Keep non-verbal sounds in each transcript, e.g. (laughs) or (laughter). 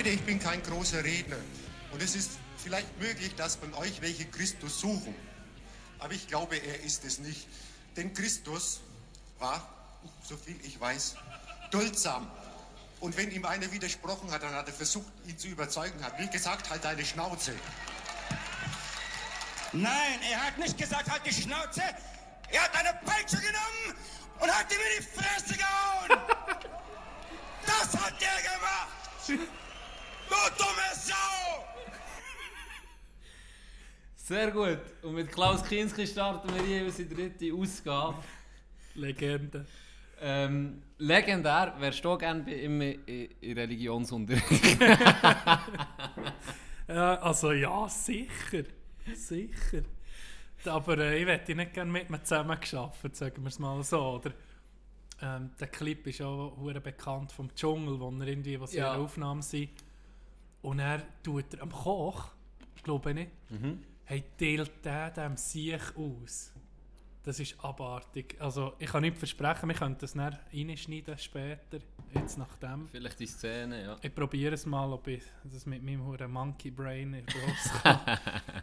Leute, ich bin kein großer Redner. Und es ist vielleicht möglich, dass von euch welche Christus suchen. Aber ich glaube, er ist es nicht. Denn Christus war, so viel ich weiß, duldsam. Und wenn ihm einer widersprochen hat, dann hat er versucht, ihn zu überzeugen, hat wie gesagt, halt deine Schnauze. Nein, er hat nicht gesagt, halt die Schnauze. Er hat eine Peitsche genommen und hat ihm in die Fresse gehauen. (laughs) das hat er gemacht. Du dumme Sau. Sehr gut. Und mit Klaus Kinski starten wir jeweils die dritte Ausgabe. Legende. Ähm, legendär, wärst du gerne bei ihm in, in Religionsunterricht? (laughs) Ja, also ja, sicher. Sicher. Aber äh, ich hätte nicht gerne mit mir zusammen geschafft, sagen wir es mal so. Oder, ähm, der Clip ist auch hure bekannt vom Dschungel, wo er irgendwie, was Ja. ja. Aufnahmen sind. Und er tut er am Koch, glaube ich, Mhm. hey, teilt der dem Siech aus. Das ist abartig. Also ich kann nicht versprechen, wir können das dann reinschneiden später, jetzt nach dem. Vielleicht die Szene, ja. Ich probiere es mal, ob ich das mit meinem huren Monkey Brain rauskomme. (laughs)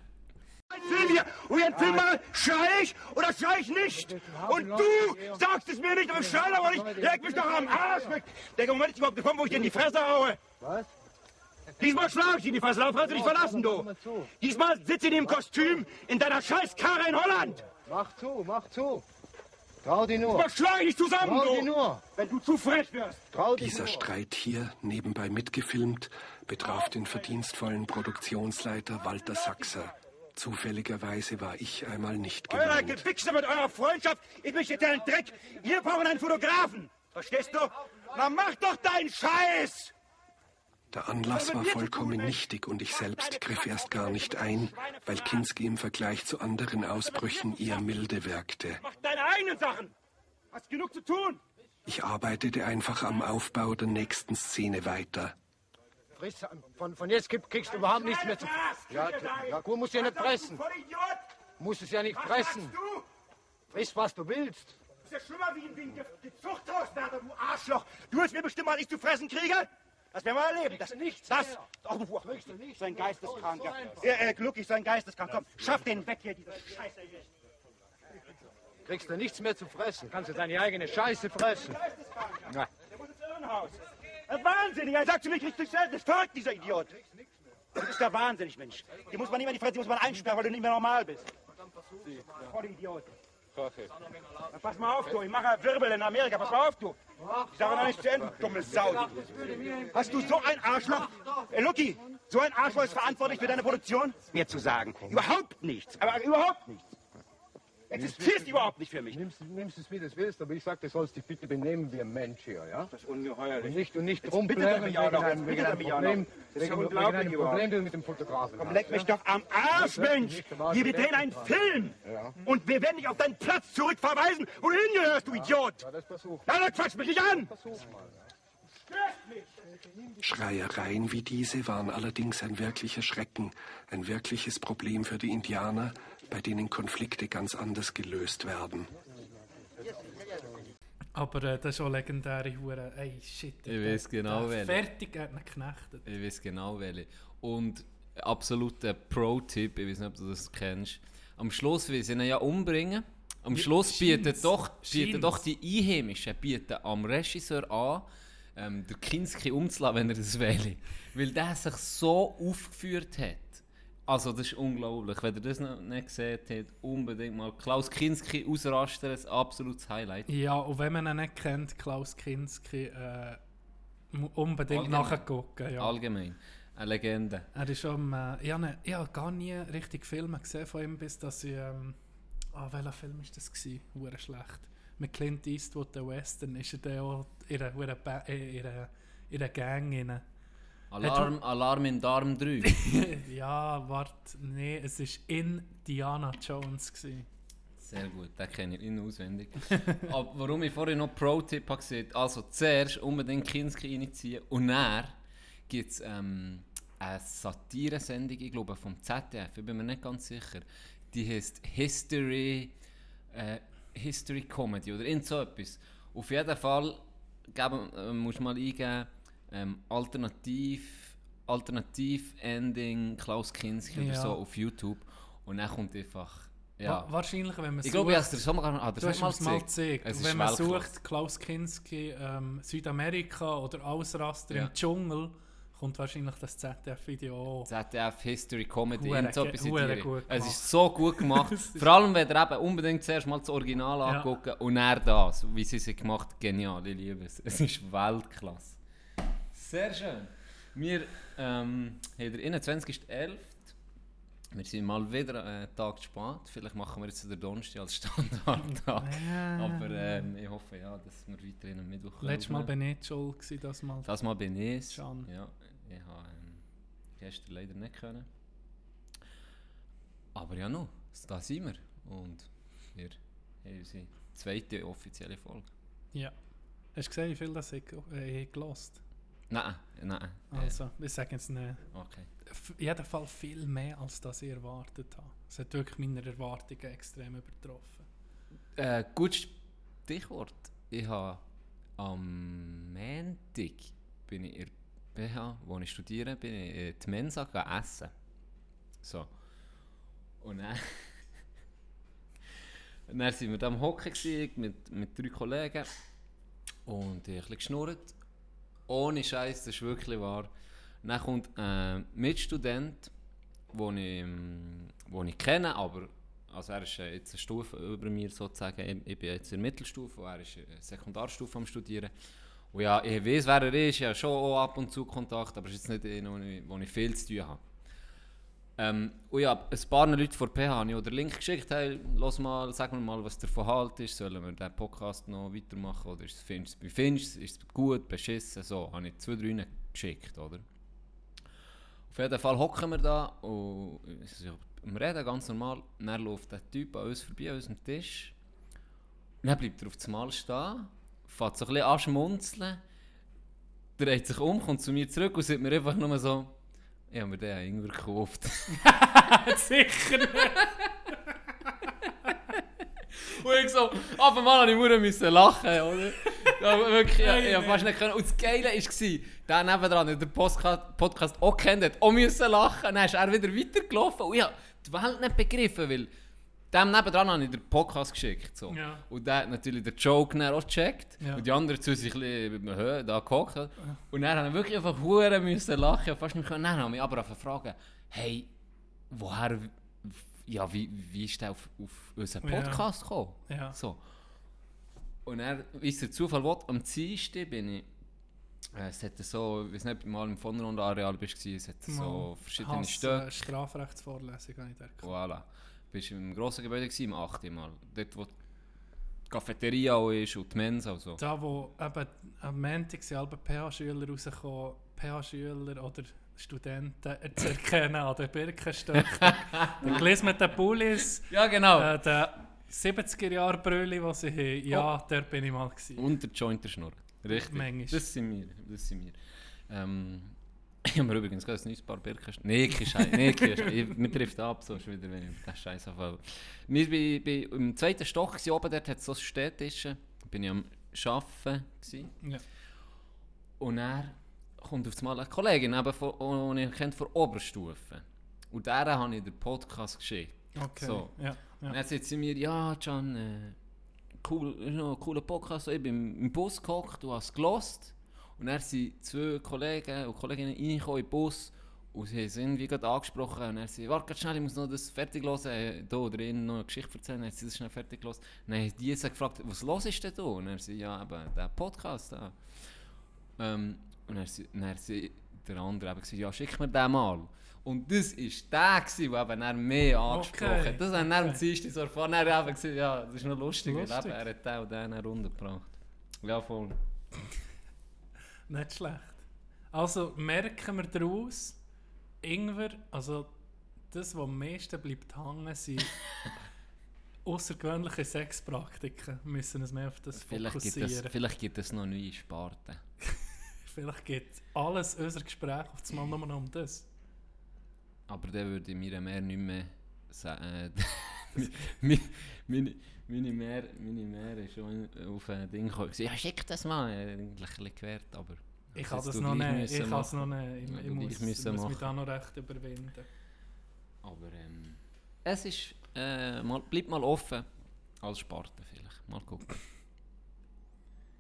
Silvia, und jetzt Film mal, schrei ich oder schrei ich nicht? Und du sagst es mir nicht, aber ich schrei aber nicht. Leg mich doch am Arsch weg. Der Moment ist überhaupt gekommen, wo ich dir in die Fresse haue. Was? Diesmal schlage ich dir in die darauf kannst du dich verlassen, du. Diesmal sitzt in dem Kostüm in deiner scheiß Karre in Holland. Mach zu, mach zu. Trau dich nur. Was schlage ich dich zusammen, Trau du? nur. Wenn du zu frech wirst. Trau Dieser nur. Streit hier, nebenbei mitgefilmt, betraf den verdienstvollen Produktionsleiter Walter Sachser. Zufälligerweise war ich einmal nicht Euer gemeint. Gewichse mit eurer Freundschaft, ich mich jetzt einen Dreck. Wir brauchen einen Fotografen. Verstehst du? Na mach doch deinen Scheiß! Der Anlass war vollkommen nichtig und ich selbst griff erst gar nicht ein, weil Kinski im Vergleich zu anderen Ausbrüchen eher milde wirkte. Mach deine eigenen Sachen. Hast genug zu tun. Ich arbeitete einfach am Aufbau der nächsten Szene weiter. Friss, von, von jetzt krieg- kriegst du überhaupt nichts mehr zu. Ja, ja gut, musst du ja nicht pressen. Vollidiot! Musst es ja nicht pressen. du? Friss, was du willst. Das ist ja schlimmer wie, wie ein Ge- Ge- Zuchthauswärter, du Arschloch. Du willst mir bestimmt mal nicht zu fressen kriege? Das werden wir erleben. Das, nichts das, du nichts so ein. Geisteskranker. So einfach. Äh, Gluckig, so ein Geisteskranker. Komm, schaff den weg hier, diese Scheiße. Kriegst du nichts mehr zu fressen. Kannst du deine eigene Scheiße fressen. Ja. Der muss ins Irrenhaus. Das ist wahnsinnig. Er sagt zu mir, kriegst du selten. Das ist verrückt, dieser Idiot. Du bist ja wahnsinnig, Mensch. Die muss man nicht mehr in die Fresse, die muss man einsperren, weil du nicht mehr normal bist. Voll Idiot. Na, pass mal auf, du. Ich mache Wirbel in Amerika. Pass mal auf, du. Ich sage noch nicht zu Ende, dumme Sau. Hast du so ein Arschloch? Äh, Lucky, so ein Arschloch ist verantwortlich für deine Produktion? Mir zu sagen. Überhaupt nichts. Aber überhaupt nichts. Existierst überhaupt nicht für mich. Nimmst, nimmst es, wie du willst, aber ich sag, du sollst dich bitte benehmen wie ein Mensch hier, ja? Das ist ungeheuerlich. Und nicht, und nicht rumplären wegen einem, wegen einem Problem. Das ist ja wegen, wegen einem. Problem, du mit dem Fotografen Komm, leck mich ja? doch am Arsch, Mensch! Hier, wir drehen einen Film! Und wir werden dich auf deinen Platz zurückverweisen, wo du hingehörst, du Idiot! Ja, das versuch. Na, dann quatsch mich nicht an! Versuch mal. Schreiereien wie diese waren allerdings ein wirklicher Schrecken, ein wirkliches Problem für die Indianer, bei denen Konflikte ganz anders gelöst werden. Aber äh, das ist auch legendäre Hure. Ey, shit. Ich weiß genau, welche. Fertig, er hat ihn geknechtet. Ich weiß genau welche. Und absoluter Pro-Tipp, ich weiß nicht, ob du das kennst. Am Schluss will sie ihn ja umbringen. Am Ja, Schluss bieten doch, bieten Scheint's. doch die Einheimischen bieten am Regisseur an, ähm, der Kinski umzulassen, wenn er das will. Weil der sich so aufgeführt hat. Also das ist unglaublich. Wenn ihr das noch nicht gesehen habt, unbedingt mal Klaus Kinski ausrasten, ein absolutes Highlight. Ja, und wenn man ihn nicht kennt, Klaus Kinski, äh, unbedingt Allgemein. nachgucken. Ja. Allgemein. Eine Legende. Er ist schon, äh, ich habe ich gar nie richtig Filme gesehen von ihm, bis dass ich, ähm, ah, welcher Film ist das? Hure schlecht. Mit Clint Eastwood, der Western, ist er dann auch in einer, in einer Gang rein. Alarm, Alarm in Darm 3. (laughs) ja, warte, nee, es war Indiana Jones. Gewesen. Sehr gut, den kenne ich in- auswendig. (laughs) Aber warum ich vorhin noch Pro-Tipp habe gesagt, also zuerst unbedingt Kinski reinziehen und dann gibt es ähm, eine Satire-Sendung, ich glaube vom ZDF, ich bin mir nicht ganz sicher. Die heißt History, äh, History Comedy oder irgend so etwas. Auf jeden Fall geben, äh, musst du mal eingeben, ähm, Alternativ, Alternativ-Ending Klaus Kinski oder Ja. so auf YouTube. Und dann kommt einfach, Wa- ja. Wahrscheinlich, wenn man Ich glaube, ich habe es dir schon mal, ah, Du hast mal gezeigt. Es Und wenn man sucht, Klaus Kinski, ähm, Südamerika oder Ausraster Ja. im Dschungel, kommt wahrscheinlich das ZDF-Video. ZDF History Comedy, irgend so etwas in Es ist so gut gemacht. (laughs) Vor allem, wenn ihr eben unbedingt zuerst mal das Original Ja. angucken und dann das, wie sie es gemacht haben. Genial, ich liebe es. Es ist Weltklasse. Sehr schön. Wir ähm, haben den 21.11. Wir sind mal wieder einen Tag zu spät. Vielleicht machen wir jetzt den Donnerstag als (laughs) Standardtag. Aber ähm, ich hoffe ja, dass wir weiterhin am Mittwoch Letztes Mal bin ich schuld gewesen, das Mal. Das Mal bin ich es. Ja, ich habe ähm, gestern leider nicht können. Aber ja, noch, da sind wir. Und wir haben unsere zweite offizielle Folge. Ja. Hast du gesehen, wie viel das ich, äh, ich gelost? Nein, nein. Also, wir sagen es nicht. okay. Auf jeden Fall viel mehr, als das ich erwartet habe. Es hat wirklich meine Erwartungen extrem übertroffen. Äh, gutes Stichwort. Ich habe am Montag bin ich in der BH, wo ich studiere, bin ich in die Mensa gegangen essen. So. Und dann, (laughs) und dann sind wir da am Hocken mit, mit drei Kollegen und ich habe ein bisschen geschnurrt. Ohne Scheiß, das ist wirklich wahr. Dann kommt ein Mitstudent, den ich, ähm, den ich kenne, aber also er ist äh, jetzt eine Stufe über mir sozusagen. Ich, bin jetzt in der Mittelstufe und er ist in der Sekundarstufe am Studieren. Und ja, ich weiß, wer er ist, ich habe schon ab und zu Kontakt, aber es ist jetzt nicht ich, wo ich viel zu tun habe. Ähm, und ja, ein paar Leute von PH habe ich auch den Link geschickt, hey, los mal, sag mir mal, was der Verhalt ist, sollen wir den Podcast noch weitermachen? Oder ist es, wie findest ist es gut, beschissen, so, habe ich zwei, drei geschickt, oder? Auf jeden Fall hocken wir da und am Reden ganz normal, dann läuft der Typ an uns vorbei, an unserem Tisch, dann bleibt er auf das Mal stehen, fährt so ein bisschen an schmunzeln, dreht sich um, kommt zu mir zurück und sagt mir einfach nur so, ich habe mir den Ingwer gekauft. (laughs) Sicher nicht! (laughs) Und ich so, ab einmal habe ich verdammt müssen lachen, oder? Ja, wirklich, ja, ich hab fast nicht können. Und das Geile war, der nebendran, der den Podcast, Podcast auch kennt, hat auch müssen lachen. Dann ist er wieder weitergelaufen. Und ich habe die Welt nicht begriffen, weil dem nebendran habe ich den Podcast geschickt. So. Ja. Und der hat natürlich den Joke dann auch gecheckt. Ja. Und die anderen zu sich ein bisschen da gehockt. Und dann habe ich wirklich einfach verdammt müssen lachen. Fast nicht können. Dann habe ich mich aber auch fragen, hey, woher, ja, wie, wie ist der auf, auf unseren Ja. Podcast gekommen? Ja. So. Und er, wie es der Zufall will, am Dienstag bin ich, äh, es hat so, ich weiß nicht, mal im Vonrondo-Areal bist, es hat so verschiedene Hass, Stöcke. Äh, Strafrechtsvorlesung habe ich da gehabt. Voilà. Bist im grossen Gebäude gewesen, im 8. Mal. Dort, wo die Cafeteria auch ist und die Mensa und so. Da, wo eben am Montag sind alle PH-Schüler rausgekommen, PH-Schüler oder Studenten zu erkennen an den Birkenstöcken. den Pullis, Ja, genau. äh, der 70er-Jahre-Brülli, die sie haben. Ja, dort bin ich mal. Gewesen. Und der Joint der Schnurr. Richtig. Manchmal. Das sind wir. Das sind wir. Ähm, (laughs) ich habe mir übrigens gerade ein neues Paar Birken... Nee, kein Scheiß. Nee, kein Scheiß. Ich- Mir trifft ab, so ist wieder, wenn ich den Scheiß anfange. Wir waren im zweiten Stock, gewesen, oben dort hat es so Städtische. bin ich am Arbeiten. Gewesen. Ja. Und er kommt auf einmal eine Kollegin, eben von, die ich kennt von Oberstufe. Und der habe ich den Podcast geschickt. Okay. So. Ja, Und ja. dann sagt sie mir, ja, Can, äh, cool, cooler Podcast. Ich bin im Bus gehockt, du hast gelost. Und dann sind zwei Kollegen und Kolleginnen reingekommen in den Bus und sie haben es irgendwie gerade angesprochen. Und er sagt, warte schnell, ich muss noch das fertig hören. Da oder ihnen noch eine Geschichte erzählen. Dann hat sie das schnell fertig gehört. Dann haben die sie gefragt, was los ist denn da? Und er sagt, ja, eben, der Podcast da. Ähm, und dann hat dann hat sie der andere eben gesagt, ja, schick mir den mal. Und das war der, gewesen, der eben dann mehr angesprochen Okay, hat. Das haben wir am okay. Dienstag so erfahren. Dann haben wir gesagt, ja, das ist noch lustig, Lustig. er hat den und den dann runtergebracht. Ja, voll. Nicht schlecht. Also merken wir daraus, Ingwer, also das, was am meisten bleibt hängen, sind (laughs) außergewöhnliche Sexpraktiken. Wir müssen uns mehr auf das Vielleicht gibt, fokussieren. es, vielleicht gibt es noch neue Sparten. (laughs) Vielleicht geht alles unser Gespräch auf das Mal nur noch um das. Aber dann würde ich mir mehr nicht mehr sagen. Äh, (laughs) meine, meine, meine Mehr, meine Mehr ist schon auf ein Ding gekommen. Ja, schick das mal. Eigentlich ein bisschen gewährt, aber Ich kann Das noch nicht. Ich es noch nicht. Ich, ich muss, müssen muss mich da noch recht überwinden. Aber ähm, es ist, äh, mal, bleibt mal offen als Sparte vielleicht. Mal gucken.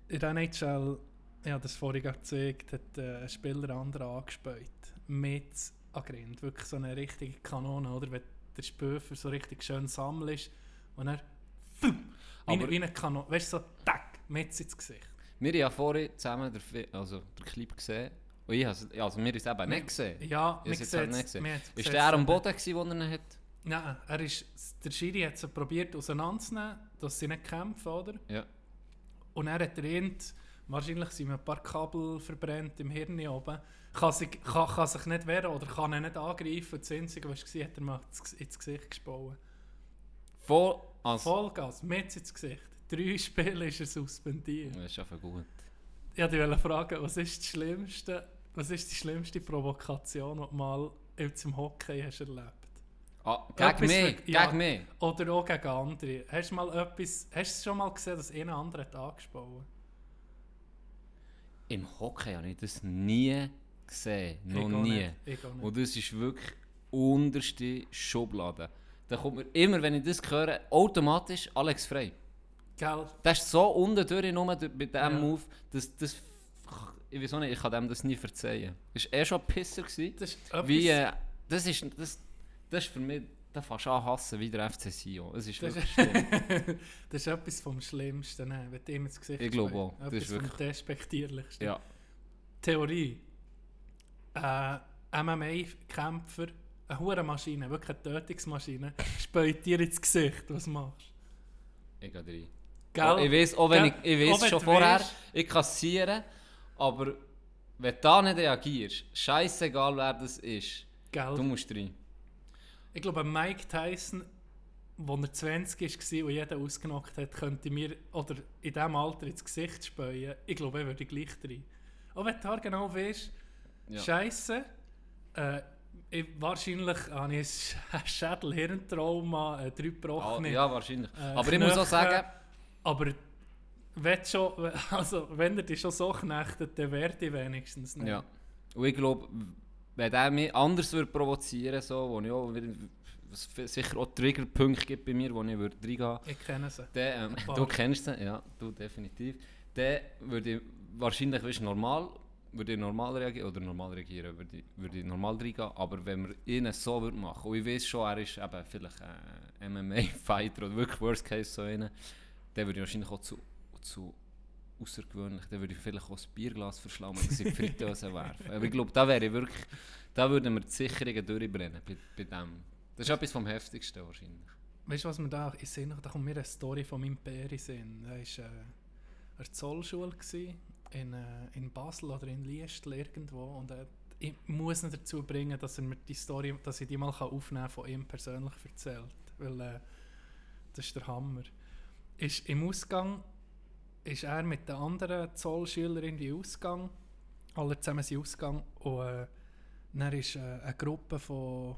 In der NHL, ich habe das vorhin gezeigt, hat äh, ein Spieler anderen angespielt. Mit Agrind. Wirklich so eine richtige Kanone, oder? Wenn der Spöfer so richtig schön sammelt und er Aber- wie eine Kanone, weißt du, so tack, mit ins Gesicht. Wir haben ja vorhin zusammen den, Fi- also den Clip gesehen. Und ich has, also wir haben es eben nicht gesehen. Ja, man has jetzt halt gesehen. Ist der am Boden gewesen, wo er ihn hat? Nein, er ist, der Schiri hat sie probiert auseinanderzunehmen, dass sie nicht kämpfen, oder? Ja. Und er hat erwähnt, wahrscheinlich sind ein paar Kabel verbrennt im Hirn oben. Kann sich, kann, kann sich nicht wehren oder kann ihn nicht angreifen. Das Einzige, was er hat er mal ins- Gesicht gespaut. Voll, also, Vollgas, mit ins Gesicht. Drei (laughs) Spiele ist er suspendiert. Das ist einfach gut. Ich wollte dich fragen, was ist, das schlimmste, was ist die schlimmste Provokation, die du mal zum Hockey hast erlebt Ah, gegen mich, ja. gegen mich. Oder auch gegen andere. Hast du mal etwas, hast du schon mal gesehen, dass einer andere hat angesprochen Im Hockey habe ich das nie gesehen. Noch nie. nicht. Und das ist wirklich unterste Schublade. Da kommt mir immer, wenn ich das höre, automatisch Alex Frey. Gell? Das ist so unten durch nur bei diesem Ja. Move, dass das... Ich weiß auch nicht, ich kann dem das nie verzeihen. Das war eh schon ein Pisser. Gewesen. Das ist Wie, äh, das, ist, das, das ist für mich... Da fast an hassen wie der FC Sion. Es ist Das wirklich (laughs) schlimm. das ist etwas vom Schlimmsten, ne? wenn du ihm ins Gesicht Ich glaube auch. Das Etwas ist vom wirklich- despektierlichsten. ja. Theorie. Äh, MMA-Kämpfer, eine hure Maschine, wirklich eine Tötungsmaschine, späut dir ins Gesicht. Was machst Ich gehe rein. du? Gell? Oh, ich weiß, auch wenn Gell? ich, ich weiß schon du vorher, weisst- ich kassiere, aber wenn du da nicht reagierst, scheißegal wer das ist, Gell? du musst rein. Ich glaube, Mike Tyson, als er 20 war und jeder ausgenockt hat, könnte mir oder in diesem Alter ins Gesicht späuen. Ich glaube, er würde gleich rein. Auch wenn du genau weißt, Ja. Scheiße. Äh, ich, wahrscheinlich habe ich ein (laughs) Schädel-Hirntrauma, äh, drei Ah, gebrochene. ja, wahrscheinlich. äh, aber ich muss auch sagen, Aber wenn, schon, (laughs) also, wenn er dich schon so knechtet, dann werde ich wenigstens nicht. ja. Und ich glaube, wenn der mich anders würde provozieren so, wo ich auch was sicher auch Triggerpunkte gibt bei mir, wo ich würde reingehen Ich kenne sie. Dann, ähm, du kennst sie, ja, du definitiv. Dann würde ich wahrscheinlich weißt, normal, würde ich normal reagieren, oder normal reagieren, würde ich, würde ich normal reingehen. Aber wenn wir ihn so würde machen, und ich weiß schon, er ist eben vielleicht ein MMA-Fighter oder wirklich Worst Case so einer, dann würde ich wahrscheinlich auch zu, zu außergewöhnlich, dann würde ich vielleicht auch das Bierglas verschlammen und in die Fritteuse (laughs) werfen. Aber ich glaube, da wäre ich wirklich, da würden wir die Sicherungen durchbrennen bei, bei dem. Das ist etwas vom Heftigsten wahrscheinlich. Weißt du, was mir da sehe, da kommt mir eine Story von meinem Pär in Sinn. Er war äh, an der Zollschule gsi, in, äh, in Basel oder in Liestl irgendwo. Und äh, ich muss ihn dazu bringen, dass er mir die Story, dass ich die mal aufnehmen kann, von ihm persönlich erzählt. Weil äh, das ist der Hammer. Ist im Ausgang ist er mit den anderen Zollschülern in Ausgang. Alle zusammen sind Ausgang. Und äh, dann war äh, eine Gruppe von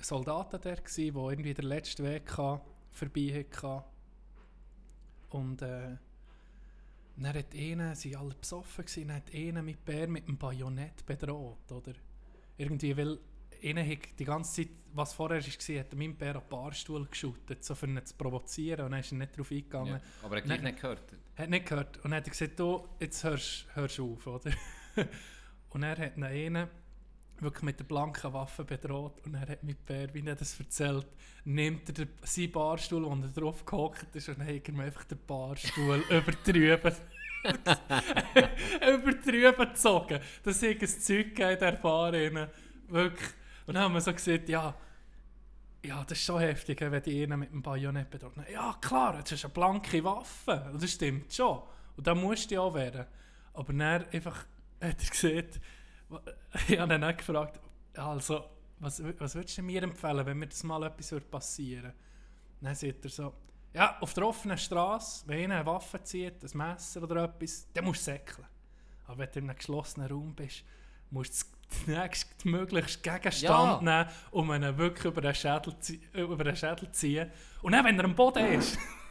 Soldaten gsi, die irgendwie den letzten Weg hatte, vorbei hatten. Und äh, dann hat einer, sie alle besoffen, gewesen, dann hat einer mit Bär mit dem Bajonett bedroht, oder? Irgendwie, weil einer hat die ganze Zeit, was vorher war, hat mein Bär an den Barstuhl geschüttet, so für ihn zu provozieren, und dann ist er nicht darauf eingegangen. Ja. Aber er hat nicht gehört. Hat nicht gehört. Und dann hat er gesagt, du, jetzt hörst du auf, oder? (laughs) und er hat ihn einen wirklich mit der blanken Waffe bedroht und er hat mit Bär, wie er das erzählt, nimmt er den, seinen Barstuhl, wo er drauf gehockt ist und hat mir einfach den Barstuhl (laughs) übertrüben. übertrüben (laughs) gezogen. Das ist ein Zeug gegeben der Bar. rein. Wirklich. Und dann haben wir so gesagt, ja, ja, das ist schon heftig, wenn die einen mit dem Bajonett bedroht. Ja, klar, das ist eine blanke Waffe. Das stimmt schon. Und da musst du auch werden. Aber dann einfach hat er gesagt, ich habe ihn dann gefragt, also, was, was würdest du mir empfehlen, wenn mir das mal etwas würde passieren Dann sagt er so, ja, auf der offenen Straße, wenn einer eine Waffe zieht, ein Messer oder etwas, dann musst du säckeln. Aber wenn du in einem geschlossenen Raum bist, musst du den nächstmöglichsten Gegenstand Ja. nehmen, um ihn wirklich über den Schädel, über den Schädel zu ziehen. Und dann, wenn er am Boden ist, (laughs)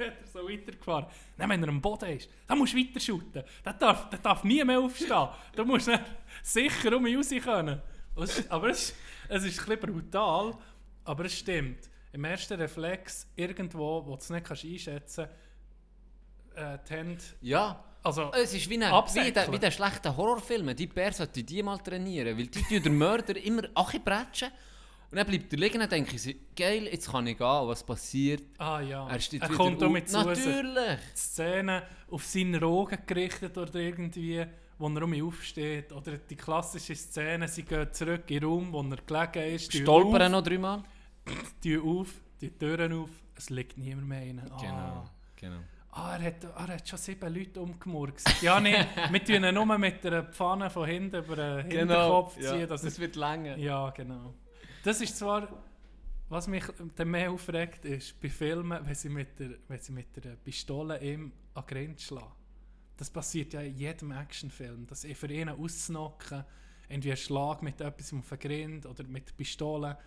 hat er so weitergefahren. Dann, wenn er am Boden ist, dann musst du weiter shooten. Der darf, der darf nie mehr aufstehen. Du musst (laughs) dann sicher um mich raus können. Es Aber es, es ist ein bisschen brutal, aber es stimmt. Im ersten Reflex, irgendwo, wo du es nicht kannst einschätzen kannst, äh, die Hände... Ja. Also, Es ist wie, ein, wie, der, wie der schlechte Horrorfilm. Die Bär sollte die mal trainieren, weil die den Mörder immer Achi bretschen. Und dann bleibt er liegen und denke ich, geil, jetzt kann ich gehen, was passiert? ah ja, Er steht er kommt auch auf. mit zu Natürlich! die Szene auf seine Augen gerichtet oder irgendwie, wo er um mich aufsteht. Oder die klassische Szene, sie gehen zurück in den Raum, wo er gelegen ist, Stolpern auf, noch dreimal. (clears throat) tun auf, die Türen auf, es liegt niemand mehr rein. Ah. Genau, genau. Ah, er hat, er hat schon sieben Leute umgemurkst. Ja, nee, (laughs) wir tun ihn nur mit einer Pfanne von hinten über den Hinterkopf ziehen. Genau, ja, das wird länger. Ja, genau. Das ist zwar, was mich dann mehr aufregt, ist bei Filmen, wenn sie mit der, wenn sie mit der Pistole ihm an den Grind schlagen. Das passiert ja in jedem Actionfilm, dass ich für ihn auszuknocken, irgendwie ein Schlag mit etwas auf den Grind oder mit Pistole.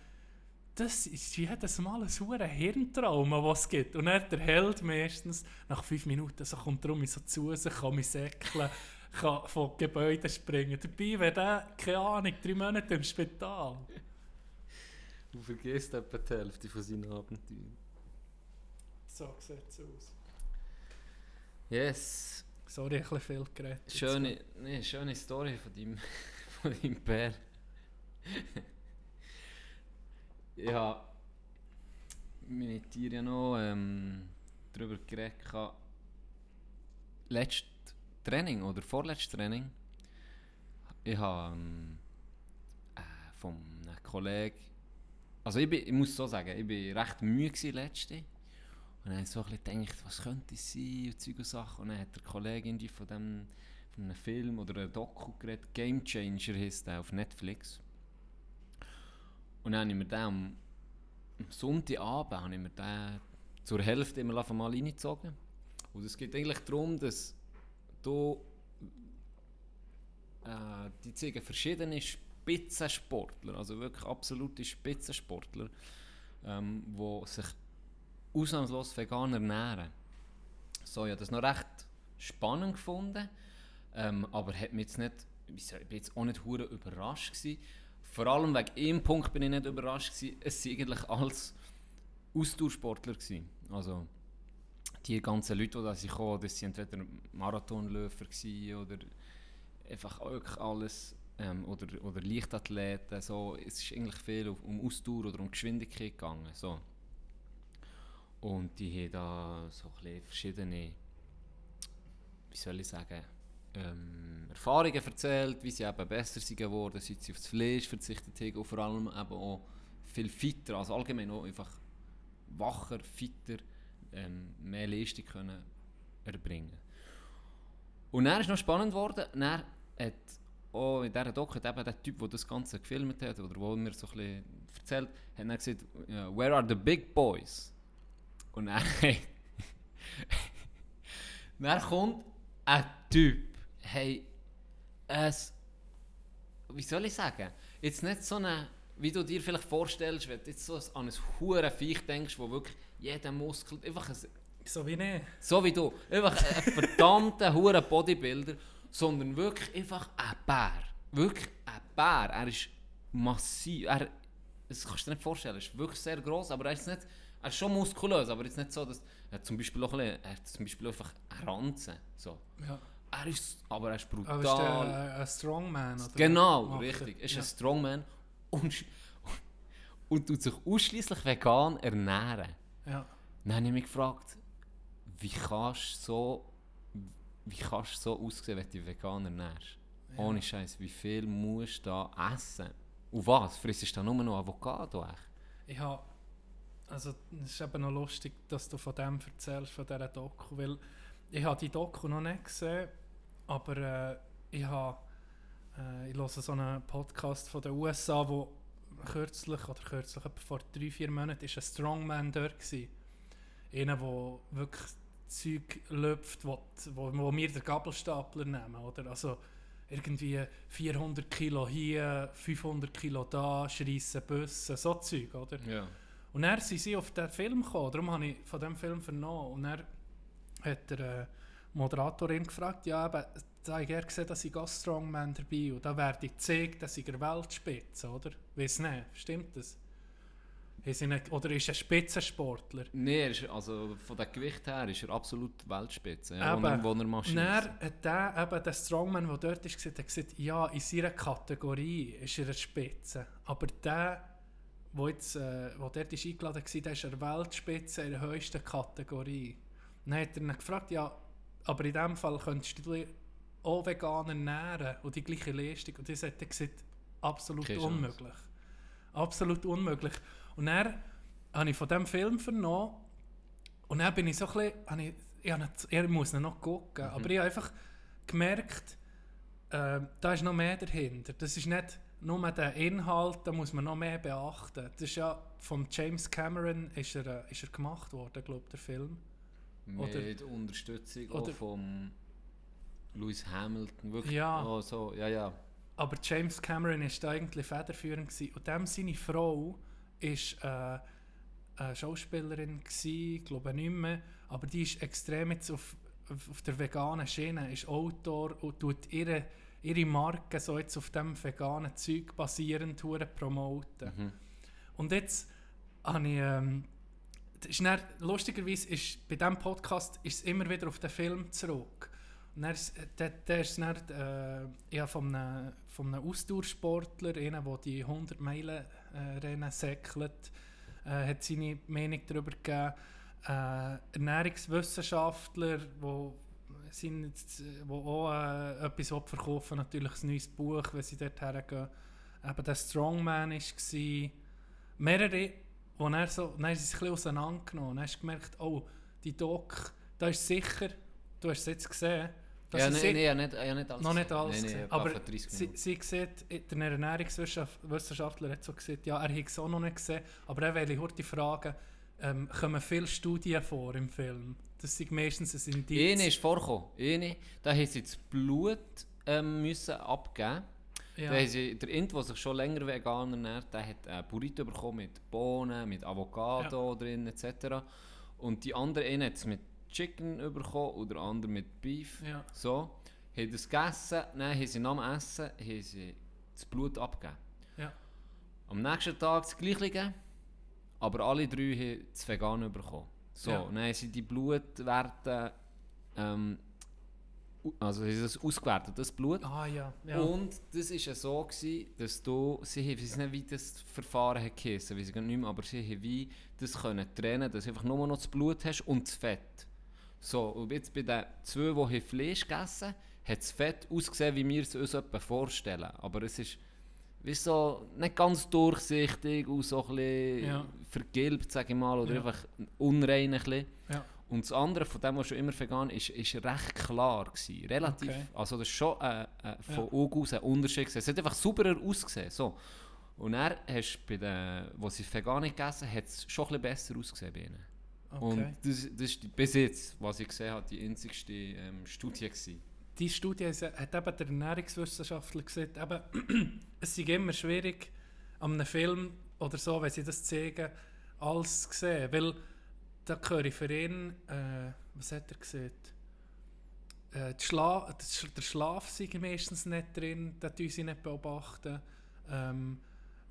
Das ist jedes Mal ein hoher Hirntrauma, was es gibt. Und dann der Held meistens, nach fünf Minuten, so kommt er um mich so zu sich, kann mich säckeln, kann von Gebäuden springen. Dabei wäre der, keine Ahnung, drei Monate im Spital. Du vergisst etwa die Hälfte von seinen Abenteuern. So sieht es aus. Yes. Sorry, ein bisschen viel geredet. Schöne, nee, schöne Story von deinem, (laughs) von deinem Bär. ja, meine Tiere ja noch ähm, darüber geredet. Letztes Training oder vorletztes Training, ich habe ähm, äh, von einem Kollegen, also ich, bin, ich muss so sagen, ich war recht müde letzte. Und dann ich so gedacht, was könnte es sein und Zeug und Sachen. Und dann hat der Kollege irgendwie von, dem, von einem Film oder einem Doku geredet, Game Changer heisst der auf Netflix. Und dann habe ich mir den am, Sonntagabend habe ich mir den zur Hälfte immer mal reingezogen. Und es geht eigentlich darum, dass du äh, die zeigen verschiedene Spitzensportler, also wirklich absolute Spitzensportler, ähm, die sich ausnahmslos vegan ernähren. So, habe das noch recht spannend gefunden, ähm, aber hat mich jetzt nicht, ich bin jetzt auch nicht hure überrascht gewesen. Vor allem wegen einem Punkt bin ich nicht überrascht gewesen. Es waren eigentlich alles Ausdauersportler gewesen. Also die ganzen Leute, die da sind das sind entweder Marathonläufer oder einfach alles ähm, oder, oder Leichtathleten. So, es ist eigentlich viel auf- um Ausdauer oder um Geschwindigkeit gegangen. So. Und die haben da so ein verschiedene, wie soll ich sagen, ähm, Erfahrungen erzählt, wie sie eben besser sind geworden, seit sie aufs Fleisch verzichtet haben und vor allem eben auch viel fitter, also allgemein auch einfach wacher, fitter, ähm, mehr Leistung können erbringen. Und dann ist noch spannend geworden, dann hat auch in dieser Doku hat eben der Typ, der das Ganze gefilmt hat, oder wo mir so ein bisschen erzählt, hat dann gesagt, where are the big boys? Und dann, dann kommt ein Typ, hey, es, wie soll ich sagen, jetzt nicht so eine, wie du dir vielleicht vorstellst, wenn du jetzt so an ein hure Viech denkst, wo wirklich jeder Muskel, einfach ein, So wie ich. so wie du, einfach ein verdammter (laughs) hure Bodybuilder, sondern wirklich einfach ein Bär, wirklich ein Bär, er ist massiv, er, das kannst du dir nicht vorstellen, er ist wirklich sehr groß, aber er ist nicht, er ist schon muskulös, aber jetzt nicht so, dass er hat zum Beispiel auch ein bisschen, er hat zum Beispiel einfach eine Ranze, so. Ja. Er ist, aber er ist brutal. Aber ist der äh, ein Strongman? Oder Genau, Macher? richtig. Ist ja. ein Strongman und, und tut sich ausschließlich vegan ernähren. Ja. Dann habe ich mich gefragt, wie kannst du so, wie kannst du so aussehen, wenn du dich vegan ernährst? Ohne Scheiß, wie viel musst du da essen? Und was? Frisst du da nur noch Avocado? Ich habe, also es ist eben noch lustig, dass du von dem erzählst, von dieser Doku, weil ich habe die Doku noch nicht gesehen, aber äh, ich habe, äh, ich höre so einen Podcast von den USA, wo kürzlich, oder kürzlich, etwa vor drei, vier Monaten, ist ein Strongman dort gewesen. Einer, der wirklich Zeug läuft, wo, wo, wo wir den Gabelstapler nehmen, oder? Also irgendwie 400 Kilo hier, 500 Kilo da, schreissen Busse, so Zeug, oder? Ja. Und dann sind sie auf den Film gekommen, darum habe ich von diesem Film vernommen. Und dann hat der äh, Moderatorin gefragt, ja, eben, da habe ich gerne gesehen, dass ich als Strongman dabei und da werde ich gezeigt, dass ich der Weltspitze, oder? Weiss nicht, stimmt das? Nicht- Oder ist er Spitzensportler? Nee, er ist, also von dem Gewicht her ist er absolut Weltspitze, ja, Eben. er, wo er dann hat der, Strongman, der dort ist, gesagt, hat gesagt, ja, in seiner Kategorie ist er eine Spitze. Aber der, der jetzt, äh, wo dort ist eingeladen war, der ist eine Weltspitze in der höchsten Kategorie. Dann hat er ihn gefragt, ja, aber in dem Fall könntest du dich auch vegan ernähren und die gleiche Leistung. Und das hat er gesagt, absolut Keine Chance. unmöglich. Absolut unmöglich. Und dann habe ich von diesem Film vernommen und dann bin ich so ein bisschen, ich, ich, nicht, ich muss ihn noch gucken, aber ich habe einfach gemerkt, äh, da ist noch mehr dahinter. Das ist nicht nur der Inhalt, da muss man noch mehr beachten. Das ist ja von James Cameron ist er, äh, ist er gemacht worden, glaube der Film. oder- mit Unterstützung oder- vom Lewis Hamilton, wirklich. Ja. Oh, so, ja, ja. Aber James Cameron ist da eigentlich federführend gewesen. Und dem seine Frau ist äh, eine Schauspielerin gsi, glaube nicht mehr, aber die ist extrem jetzt auf, auf, der veganen Schiene, ist Autor und tut ihre, ihre Marke so jetzt auf dem veganen Zeug basierend promoten. Und jetzt habe ich, ähm, ist dann, lustigerweise ist bei diesem Podcast ist es immer wieder auf den Film zurück. Und dann ist, der, der ist dann, äh, ja, von, einem, von einem Ausdauersportler, einer, der die 100 Meilen äh, Rennen säckelt, äh, hat seine Meinung darüber gegeben. Äh, Ernährungswissenschaftler, wo sind jetzt, äh, wo auch äh, etwas verkaufen natürlich ein neues Buch, wenn sie dort hergehen. Eben der Strongman war. Mehrere, wo er so, dann ist es ein bisschen auseinandergenommen. Dann hast du gemerkt, oh, die Doc, da ist sicher, du hast es jetzt gesehen, ja, sie nee, nee, ja, nicht, ja, nicht alles. noch nicht alles Nee, nee, Aber 30 sie, sie sieht, der Ernährungswissenschaftler hat so gesagt, ja, er hätte es auch noch nicht gesehen, aber er will heute fragen, ähm, kommen viele Studien vor im Film? Das sind meistens ein Indiz. Eine ist vorgekommen. Eine, da haben sie das Blut ähm, müssen abgeben. ja. Da haben sie, der Int, der sich schon länger vegan ernährt, der hat einen Burrito bekommen mit Bohnen, mit Avocado drin etc. Und die andere eine hat es mit Chicken bekommen oder der andere mit Beef. Ja. So, haben das gegessen, dann haben sie nach dem Essen haben sie das Blut abgegeben. Ja. Am nächsten Tag das Gleiche, aber alle drei haben das Vegan bekommen. So, Ja. dann haben sie die Blutwerte, ähm, also haben das ausgewertet, das Blut. Ah ja, ja. Und das war ja so, gewesen, dass du, sie haben, ich nicht, wie das Verfahren geheissen, weiss ich nicht mehr, aber sie haben wie das können trennen, dass du einfach nur noch das Blut hast und das Fett. So, und jetzt bei den zwei, die Fleisch gegessen haben, hat das Fett ausgesehen, wie wir es uns vorstellen. Aber es ist wie so nicht ganz durchsichtig und so ein bisschen Ja. vergilbt, sage ich mal, oder Ja. einfach unrein ein bisschen. ja. Und das andere von dem, was schon immer vegan ist, ist recht klar gewesen. Relativ. Okay. Also das ist schon äh, äh, von Ja. Augen aus ein Unterschied gewesen. Es hat einfach sauberer ausgesehen. So. Und dann hast bei den, wo sie vegan gegessen haben, hat es schon ein bisschen besser ausgesehen bei ihnen. Okay. Und das, das ist bis jetzt, was ich gesehen habe, die einzigste ähm, Studie gewesen. die Studie hat eben der Ernährungswissenschaftler gesagt, eben, (clears throat) es ist immer schwierig, an einem Film oder so, wenn sie das zeigen, alles zu sehen. Weil da höre ich für ihn, äh, was hat er gesagt? Äh, Schla der Schlaf sei meistens nicht drin, da tun sie nicht beobachten. Ähm,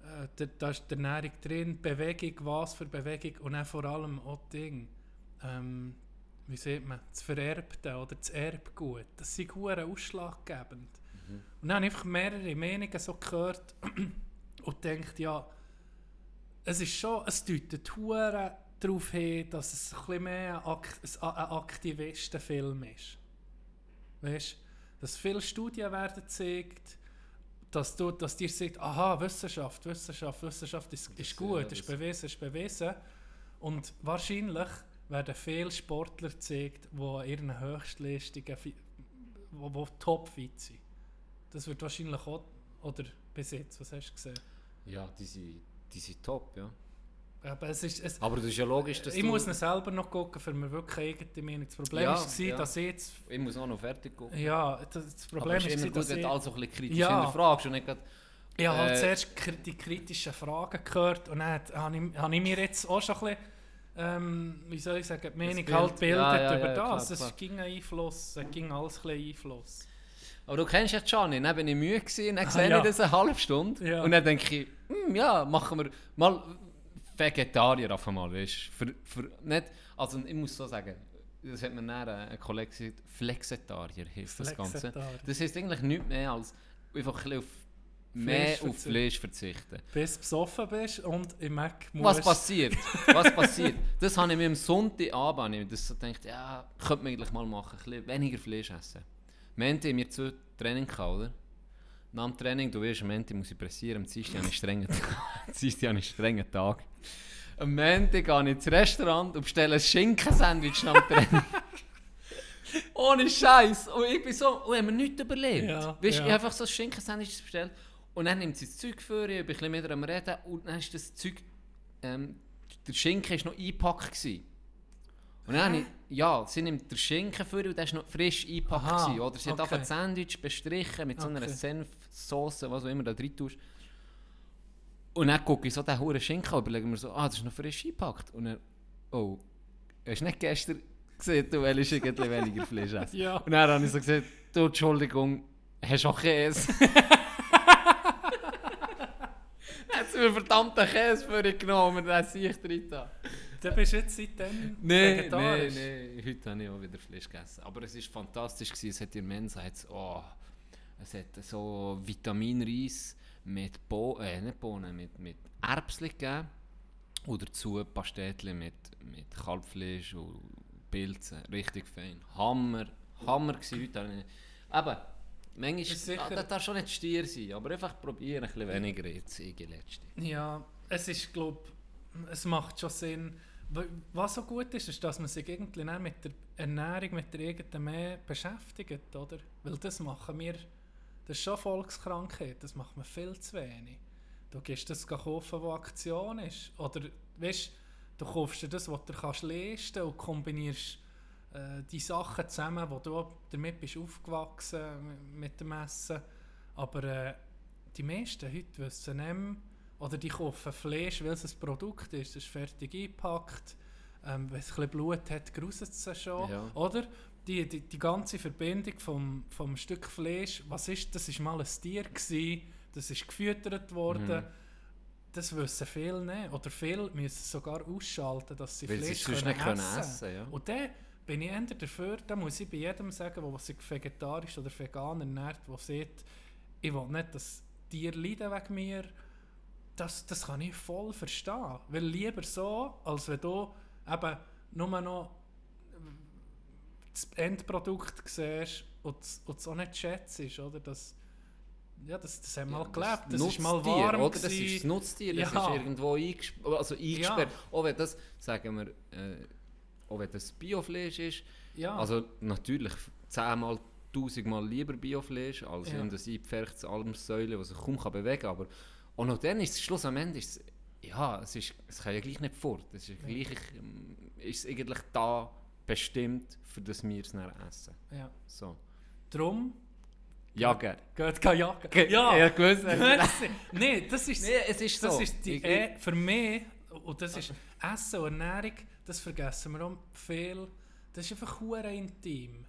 äh, da, ist die Ernährung drin, Bewegung, was für Bewegung und dann vor allem auch Ding. Ähm, wie sieht man, das Vererbte oder das Erbgut, das sind hure ausschlaggebend. Und dann habe ich einfach mehrere Meinungen so gehört (clears throat) und denkt ja, es ist schon, es deutet hure darauf hin, dass es ein bisschen mehr ein, ein, ein Aktivistenfilm ist. Weißt dass viele Studien werden gezeigt, dass, du, dass dir sagt, aha, Wissenschaft, Wissenschaft, Wissenschaft ist, ist gut, ist bewiesen, ist bewiesen. Und wahrscheinlich werden viele Sportler gezeigt, die an ihren Höchstleistungen wo, wo topfit sind. Das wird wahrscheinlich auch, oder bis jetzt, was hast du gesehen? Ja, die sind, die sind top, ja. Aber es ist, es, Aber das ist ja logisch, dass ich muss ihn selber noch gucken, für mir wirklich eigene Meinung. Das Problem Ja, war, ja. dass ich jetzt, Ich muss auch noch fertig gucken. ja, das, das Aber Problem es ist ist, immer dass gut, wenn ich, du alles so ein bisschen kritisch Ja. hinterfragst und nicht gerade Ich habe halt Äh, zuerst die kritischen Fragen gehört und dann habe ich, habe ich mir jetzt auch schon ein bisschen, ähm, wie soll ich sagen, die Meinung Bild. halt bildet Ja, ja, über ja, das. klar. Es ging ein Einfluss, es ging alles ein bisschen Einfluss. Aber du kennst ja Gianni, dann bin ich müde gewesen, dann Ah, sehe ich das eine halbe Stunde und dann denke ich, hm, ja, machen wir mal Vegetarier auf einmal, weißt. Für, für nicht, also ich muss so sagen, das hat mir dann ein Kollege gesagt, Flexitarier heisst das Ganze. Das heisst eigentlich nichts mehr als einfach ein auf mehr Fleisch auf. Fleisch verzichten. Bis du besoffen bist und im Mac musst. Was passiert? Was passiert? Das habe ich mir am Sonntagabend das so gedacht, ja, könnte man eigentlich mal machen, ein bisschen weniger Fleisch essen. Menti haben wir zwei Training gehabt, oder? Nach dem Training, du weißt, am Menti muss ich pressieren, am Dienstag habe ich einen strengen Tag. (laughs) Am strengen Tag. Am Menti gehe ich ins Restaurant und bestelle ein Schinkensandwich nach dem Training. (laughs) Ohne Scheiß. Und ich bin so, und ich habe mir nichts überlegt. Ja, weißt, ja. Ich habe einfach so ein Schinkensandwich bestellt. Und dann nimmt sie das Zeug für, ich bin ein bisschen mit ihr am Reden und dann ist das Zeug, ähm, der Schinken war noch eingepackt. Gewesen. Und dann ich, ja, sie nimmt den Schinken für und der ist noch frisch eingepackt. Aha, Gewesen, oder sie hat okay. einfach ein Sandwich bestrichen mit so einer Okay. Senfsoße, was auch immer da drin tust. Und dann gucke ich so den hohen Schinken an und überlege mir so, ah, das ist noch frisch eingepackt. Und dann, oh, hast du nicht gestern gesehen, du willst irgendwie weniger Fleisch essen? (laughs) Ja. Und dann habe ich so gesagt, du, Entschuldigung, hast du auch Käse? hat sie mir verdammten Käse für dich genommen dann sehe ich drin da. Du bist jetzt seitdem Nein, nein, nein, heute habe ich auch wieder Fleisch gegessen. Aber es war fantastisch, gewesen. es hat hat's, oh, es hat so Vitaminreis mit Bo äh, nicht Bohnen, mit, mit Erbsen gegeben. Und dazu Pastetli mit, mit Kalbfleisch und Pilzen. Richtig fein. Hammer, Hammer gewesen. Heute eben, manchmal, Ist sicher- ah, das darf schon nicht Stier sein, aber einfach probieren, ein bisschen weniger jetzt, letzte. Ja, es ist, glaube es macht schon Sinn. Wa- Was so gut ist, ist, dass man sich irgendwie mit der Ernährung, mit der eigenen mehr beschäftigt, oder? Weil das machen wir, das ist schon Volkskrankheit, das macht man viel zu wenig. Du gehst das kaufen, wo Aktion ist. Oder, weißt du, kaufst dir das, was du kannst leisten und kombinierst äh, die Sachen zusammen, wo du damit bist aufgewachsen mit dem Essen. Aber äh, die meisten heute wissen nicht mehr, oder die kaufen Fleisch, weil es ein Produkt ist, es ist fertig eingepackt. Ähm, wenn es ein bisschen Blut hat, gruset es schon. Ja. Oder? Die, die, die ganze Verbindung vom, vom Stück Fleisch, was ist, das war mal ein Tier, gewesen, das ist gefüttert worden. Mhm. Das wissen viele nicht. Oder viele müssen sogar ausschalten, dass sie Weil sie Fleisch sonst können nicht können essen essen, ja. Und dann bin ich eher dafür, da muss ich bei jedem sagen, der sich vegetarisch oder vegan ernährt, der sagt, ich will nicht, dass Tiere leiden wegen mir, das, das kann ich voll verstehen. Weil lieber so, als wenn du eben nur noch das Endprodukt siehst und es auch nicht schätzt, oder? Das, ja, das, das haben wir mal gelebt, das ist mal warm oder? Das ist das Nutztier, das Ja. ist irgendwo eingesperrt. Also eingesperrt. Ja. Auch wenn das, sagen wir, äh, auch wenn das Biofleisch ist, Ja. also natürlich zehnmal, tausendmal lieber Biofleisch als Ja. in das eingepferchtes Almsäule, das sich kaum kann bewegen kann. Aber auch noch dann ist es Schluss am Ende, ist es, ja, es, ist, es kann ja gleich nicht fort. Es ist, gleich, ähm, ist eigentlich da bestimmt, für das wir es dann essen. ja. So. Drum Jagen. geht kein Jagen. Ja, ja gewusst. (laughs) Nein, das ist, Nee, es ist das so. ist die, äh, für mich, und das ist Essen und Ernährung, das vergessen wir auch viel, das ist einfach hure intim.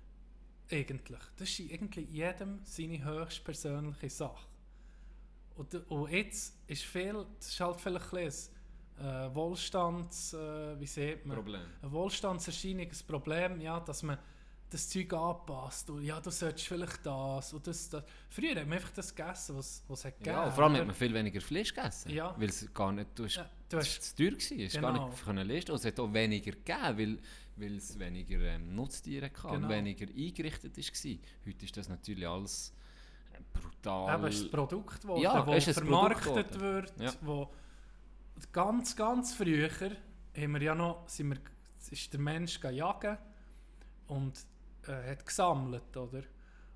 Eigentlich. Das ist irgendwie jedem seine höchstpersönliche Sache. Und, und jetzt ist viel, das ist halt vielleicht ein äh, Wohlstands, äh, wie sieht man? Problem. Eine Wohlstandserscheinung, ein Problem, ja, dass man das Zeug anpasst. Und ja, du solltest vielleicht das und das, das. Früher hat man einfach das gegessen, was, was es gegeben. Ja, vor allem hat man viel weniger Fleisch gegessen. Ja. Weil es gar nicht, du hast, Ja, du es hast- war zu teuer, gewesen, es gar Genau. nicht können leisten. Und es hat auch weniger gegeben, weil, weil es weniger ähm, Nutztiere hatte Genau. und weniger eingerichtet war. Heute ist das natürlich alles brutal. Eben, es ist ein Produkt geworden, Ja, das vermarktet Produkt wird. Ja. Wo ganz, ganz früher haben wir ja noch, sind wir, ist der Mensch jagen und äh, hat gesammelt, oder?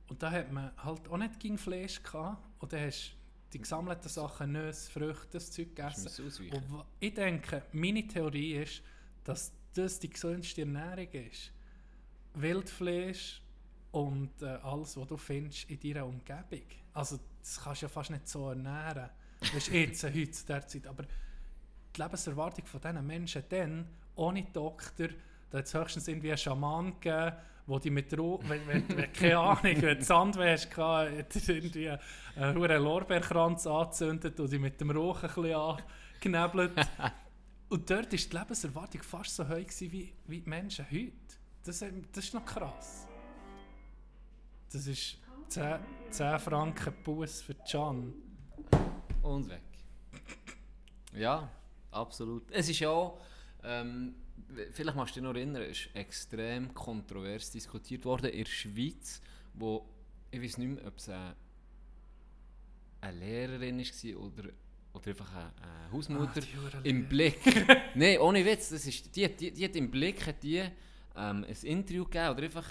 Und da hat man halt auch nicht gegen Fleisch gehabt. Und dann hast du die gesammelten Sachen, Nüsse, Früchte, das Zeug gegessen. Und ich denke, meine Theorie ist, dass das die gesündeste Ernährung ist. Wildfleisch und äh, alles, was du findest in deiner Umgebung. Also das kannst du ja fast nicht so ernähren. Das ist jetzt, äh, heute zu der Zeit. Aber die Lebenserwartung von diesen Menschen dann, ohne Doktor, da hat es höchstens irgendwie einen Schaman gegeben, wo die mit Ro wenn, wenn, wenn, keine Ahnung, wenn du hast, gehabt, hat er irgendwie einen Lorbeerkranz angezündet und die mit dem Rauchen ein bisschen angenebelt. und dort war die Lebenserwartung fast so hoch wie, wie die Menschen heute. Das, das ist noch krass. Das ist 10, 10 Franken Bus für Can. Und weg. Ja, absolut. Es ist ja auch, ähm, vielleicht magst du dich noch erinnern, es ist extrem kontrovers diskutiert worden in der Schweiz, wo, ich weiß nicht mehr, ob es eine, eine Lehrerin war oder, oder einfach eine, Hausmutter, Hure im Blick. (laughs) Nein, ohne Witz, das ist, die, die, die hat im Blick hat die, ähm, ein Interview gegeben oder einfach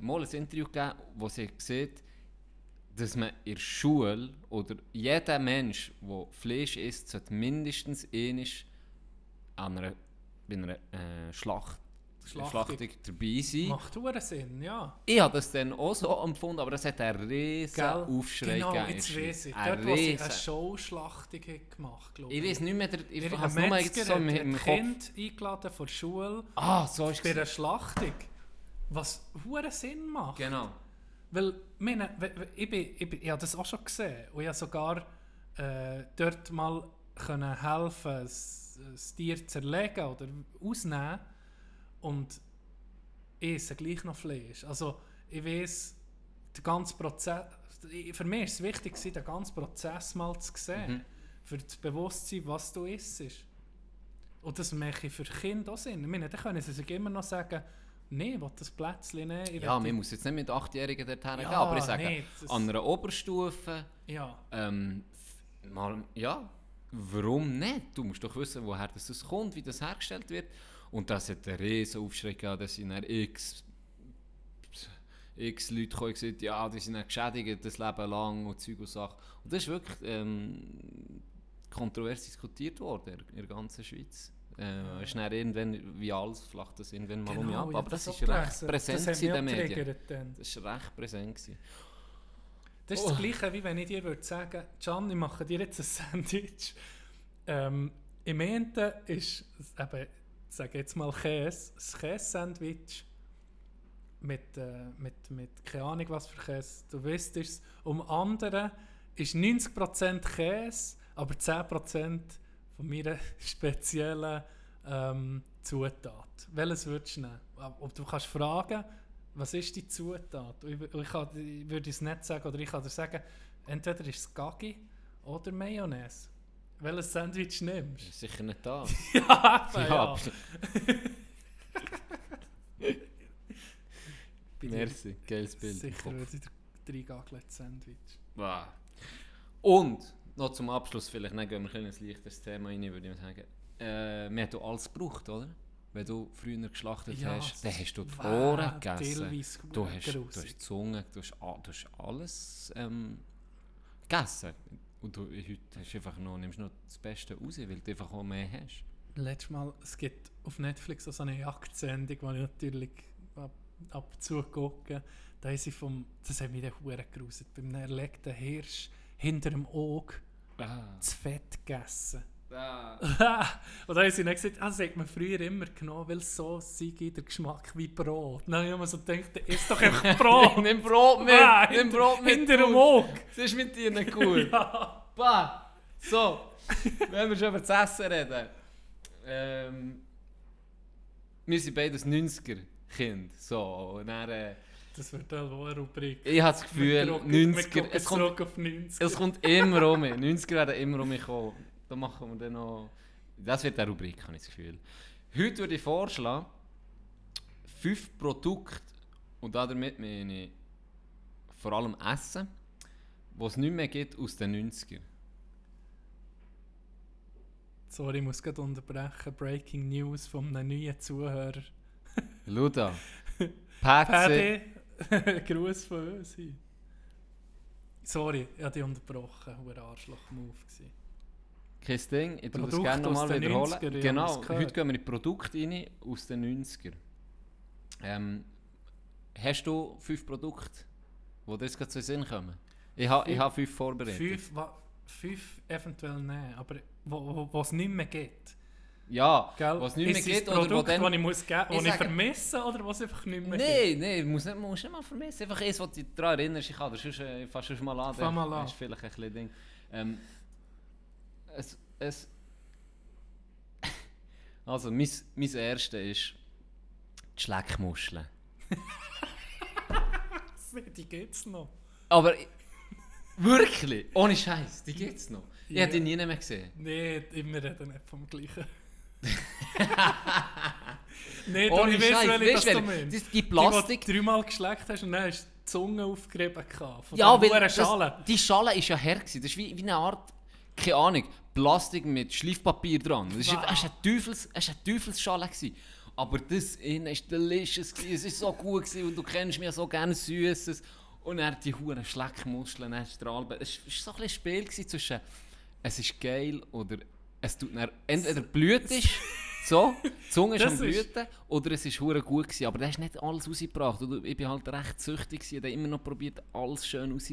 mal ein Interview gegeben, wo sie sieht, dass man in der Schule oder jeder Mensch, der Fleisch isst, sollte mindestens einmal an einer, bei einer äh, Schlacht, Schlachtung. Schlachtung dabei sein. Macht hure Sinn, ja. Ich habe das dann auch so empfunden, aber es hat einen riesen Gell? Aufschrei genau, gegeben. in jetzt ich. Schweiz. Dort, Ein wo sie eine riesen- Showschlachtung gemacht glaube Ich weiß nicht mehr, der, ich habe es nur mal jetzt so im, im ein Kopf. Kind eingeladen von der Schule Ah, so ist bei einer Schlachtung. Was hure Sinn macht. Genau. Weil, meine, ich, bin, ich, bin, ich habe das auch schon gesehen. Und ich habe sogar äh, dort mal können helfen, das, Tier zu zerlegen oder ausnehmen. Und ich esse gleich noch Fleisch. Also, ich weiß, der ganze Prozess. Für mich ist es wichtig, den ganzen Prozess mal zu sehen. Mhm. Für das Bewusstsein, was du isst. Und das mache ich für Kinder auch Sinn. Ich meine, dann können sie sich immer noch sagen, nein, ich will das Plätzchen nehmen. ich Ja, man muss jetzt nicht mit 8-Jährigen dorthin gehen, Ja, aber ich sage, nee, an einer Oberstufe, Ja, ähm, mal, ja, warum nicht? Du musst doch wissen, woher das kommt, wie das hergestellt wird. Und das hat einen riesen Aufschrei gehabt, dass sie dann x, x Leute gekommen und gesagt ja, die sind geschädigt das Leben lang und Zeug und Sachen. Und das ist wirklich ähm, kontrovers diskutiert worden in der ganzen Schweiz. Äh, ist dann irgendwann, wie alles, flacht das irgendwann mal um mich ab. Genau, ich Aber das auch ist recht präsent Das in den Medien. dann. Das war recht präsent. Gewesen. Das ist das Gleiche, wie wenn ich dir würde sagen, Can, ich mache dir jetzt ein Sandwich. Ähm, Im einen ist, eben, ich sage jetzt mal Käse, ein Käse-Sandwich mit, äh, mit, mit keine Ahnung was für Käse, du weißt es. Um anderen ist 90% Käse, aber 10% von meiner (laughs) speziellen ähm, Zutat. Welches würdest du nehmen? Ob du kannst fragen, was ist die Zutat? Und Ich, ich, kann, ich würde es nicht sagen, oder ich kann dir sagen, entweder ist es Gaggi oder Mayonnaise. Welches Sandwich nimmst du? Sicher nicht da. ja, (laughs) eben, Ja, ja. Dir (laughs) Merci, geiles Bild. Sicher würde ich drei Gaglets Sandwich. Wow. Und noch zum Abschluss, vielleicht dann gehen wir ein leichteres Thema rein, würde ich sagen. Äh, wir haben alles gebraucht, oder? Wenn du früher geschlachtet Ja, hast, dann hast du die Ohren gegessen. Du hast, du hast die Zunge, du hast, du hast alles ähm, gegessen. Und du, heute hast du einfach noch, nimmst noch das Beste raus, weil du einfach auch mehr hast. Letztes Mal, es gibt auf Netflix so eine Jagdsendung, die ich natürlich ab, ab und zu gucke. Da ist sie vom, das hat mich dann hure geruset, beim erlegten Hirsch hinter dem Auge Ah. das Fett gegessen. Ah. (laughs) und da haben sie dann gesagt, ah, das hat man früher immer genommen, weil so sei der Geschmack wie Brot. Dann habe ich mir so gedacht, isst doch einfach Brot. (laughs) Nimm Brot mit! Ah, nimm Brot mit! Hinter dem. Auge. Das ist mit dir nicht gut. (laughs) Ja. Bah. So, wenn wir schon über das Essen reden. Ähm, wir sind beides 90er-Kind. So, und dann, äh, Das wird halt wohl eine Rubrik. ich habe das Gefühl, wir 90er, gucken es kommt, zurück auf 90. es kommt immer um mich. 90er werden immer um mich kommen. Da machen wir dann noch... Das wird eine Rubrik, habe ich das Gefühl. Heute würde ich vorschlagen, fünf Produkte, und damit meine ich vor allem Essen, was es nicht mehr gibt aus den 90er. Sorry, ich muss gerade unterbrechen. Breaking News von einem neuen Zuhörer. Luda. (laughs) Pätze. (laughs) Gruß von uns. hin. Sorry, ich habe dich unterbrochen. Ein Arschloch-Move. Kein Ding, ich tue das gerne nochmal wiederholen. 90er, ja, genau, heute gehen wir in Produkte rein aus den 90er. Ähm, hast du fünf Produkte, die dir jetzt gerade zu Sinn kommen? Ich habe ha fünf vorbereitet. Fünf, wa- fünf eventuell nein, aber wo es nicht mehr geht. Ja, Gell? was nicht mehr das oder wo Produkt, dann... das ich, muss Ich das ich sage- vermisse oder was einfach nicht mehr Nein, nein, muss nicht, musst nicht mal vermissen. Einfach eins, was dich daran erinnerst. Ich kann dir sonst, äh, fast sonst mal an. Fang mal an. Das ist vielleicht ein bisschen Ding. Ähm, es, es, (laughs) also, mein, mein erste ist die Schleckmuscheln. (laughs) Die gibt es noch. Aber ich- wirklich, ohne Scheiß, die gibt's noch. Ich Ja. habe die nie mehr gesehen. Nein, immer reden nicht vom gleichen. (laughs) Nein, Ohne ich weiß, Scheiß, weißt das meinst. Die Plastik- die du dreimal geschleckt hast und dann hast du die Zunge aufgerieben. Von Ja, weil das, Schale. die Schale ist ja her. Gewesen. Das ist wie, wie eine Art, keine Ahnung, Plastik mit Schleifpapier dran. Das ist, Wow. eine, Teufels, eine Teufelsschale. Gewesen. Aber das innen war delicious. Gewesen. Es ist so gut gewesen, und du kennst mich ja so gerne Süßes. Und er die huren Schleckmuscheln, dann Strahlbein. Es war so ein Spiel zwischen es ist geil oder es tut dann entweder blüht ist, so, die Zunge ist Das am ist- Blüten, oder es ist hure gut gewesen. Aber das hast nicht alles rausgebracht. Und ich bin halt recht süchtig gewesen. Ich habe immer noch probiert, alles schön raus...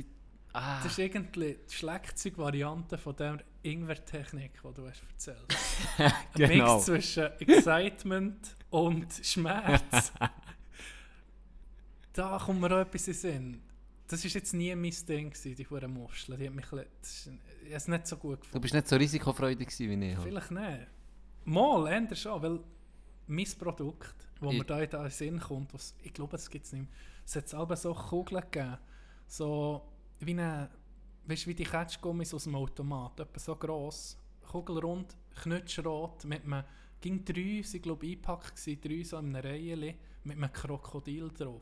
Ah. Das ist irgendwie die Schlagzeugvariante von der Ingwer-Technik, die du hast erzählt. (laughs) Ein Genau. Mix zwischen Excitement und Schmerz. (laughs) da kommt mir auch etwas in Sinn. Das war jetzt nie mein Ding, gewesen, die Huren Muscheln. Die hat mich ein bisschen- ist- ich es nicht so gut Du gefunden. bist nicht so risikofreudig gewesen wie ich. halt. Vielleicht nicht. Mal, eher schon, weil mein Produkt, wo Ich- mir da in den Sinn kommt, was, ich glaube, es gibt es nicht mehr, es hat aber so Kugeln gegeben, so wie eine, weißt du, wie die Ketschgummis aus dem Automat, etwa so gross, kugelrund, knutschrot, mit einem, ging drei, sie glaube ich eingepackt gewesen, drei so in einer Reihe, mit einem Krokodil drauf.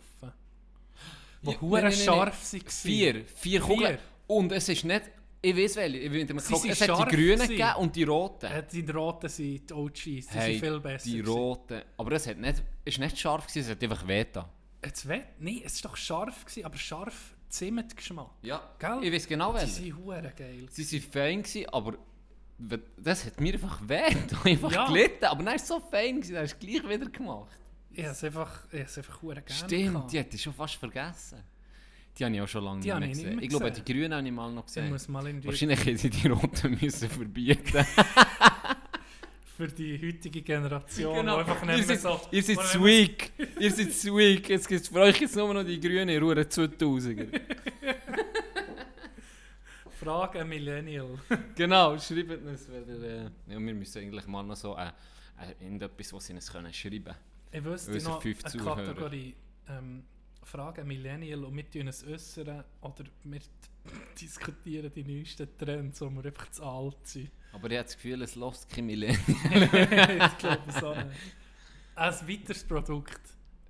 Wo Ja, hure scharf waren. Vier, vier Kugeln. Und es ist nicht... Ich weiß welche. Ich will Sie sind es hat die grünen gegeben und die roten. Äh, die roten sind die OGs, die Hey, sind viel besser. die gewesen. roten. Aber es hat nicht, ist nicht scharf gewesen, es hat einfach wehgetan. Jetzt weh? Nein, es war doch scharf, gewesen, aber scharf Zimtgeschmack. Ja, Gell? ich weiß genau Die welche. sind hure geil. Sie waren fein, gewesen, aber das hat mir einfach weh. (laughs) Ich einfach Ja. gelitten. Aber dann war es so fein, gewesen, dann hast du es gleich wieder gemacht. Ich habe es einfach, ich habe es einfach gerne Stimmt, gehabt. die hätte ich schon fast vergessen. Die habe ich auch schon lange Die nicht mehr ich nicht gesehen. mehr Ich glaube, gesehen. die grünen habe ich mal noch Ich gesehen. Wahrscheinlich hätte sie die roten (laughs) müssen verbieten (laughs) für die heutige Generation, Genau. einfach Ihr nicht mehr seid, so... ihr seid mehr weak. ihr seid weak. Jetzt gibt's für euch jetzt nur noch die grünen Ruhe 2000er. so- Frage ein Millennial. (laughs) genau, schreibt uns, wenn ihr, äh, ja, wir müssen eigentlich mal noch so äh, äh, irgendetwas, was sie uns können schreiben Ich wüsste noch eine. Kategorie ähm, Frage ein Millennial und wir tun es äußern oder wir (laughs) diskutieren die neuesten Trends, wo wir einfach zu alt sind. Aber ich habe das Gefühl, es lässt kein Millennium. (laughs) ich glaube so nicht. Ein weiteres Produkt.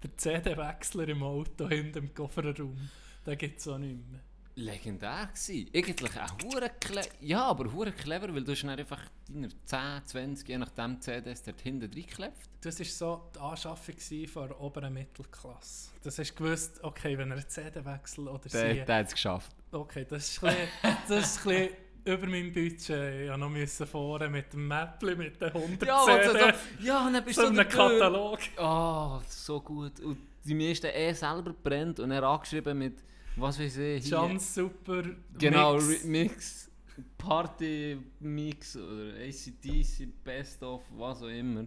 Der CD-Wechsler im Auto hinter dem Kofferraum. Den gibt es auch nicht mehr. Legendär gewesen. Eigentlich auch hure. Ja, aber hure clever, weil du hast einfach deine 10, 20, je nachdem CDs dort hinten reingeklebt. Das war so die Anschaffung von der oberen Mittelklasse. Das hast du gewusst, okay, wenn er einen CD-Wechsel oder Der, sie... der hat es geschafft. Okay, das ist ein bisschen, (laughs) das ist ein bisschen über meinem Budget. Ich noch müssen fahren mit dem Mäppli, mit den 100 Ja, CD. so, ja, und dann bist so du der Gür- Katalog. Ah, so gut. Und die meisten eh selber brennt und er angeschrieben mit, was weiß ich, hier. Ganz super Genau, Mix. Party Mix oder ACDC, Best of, was auch immer.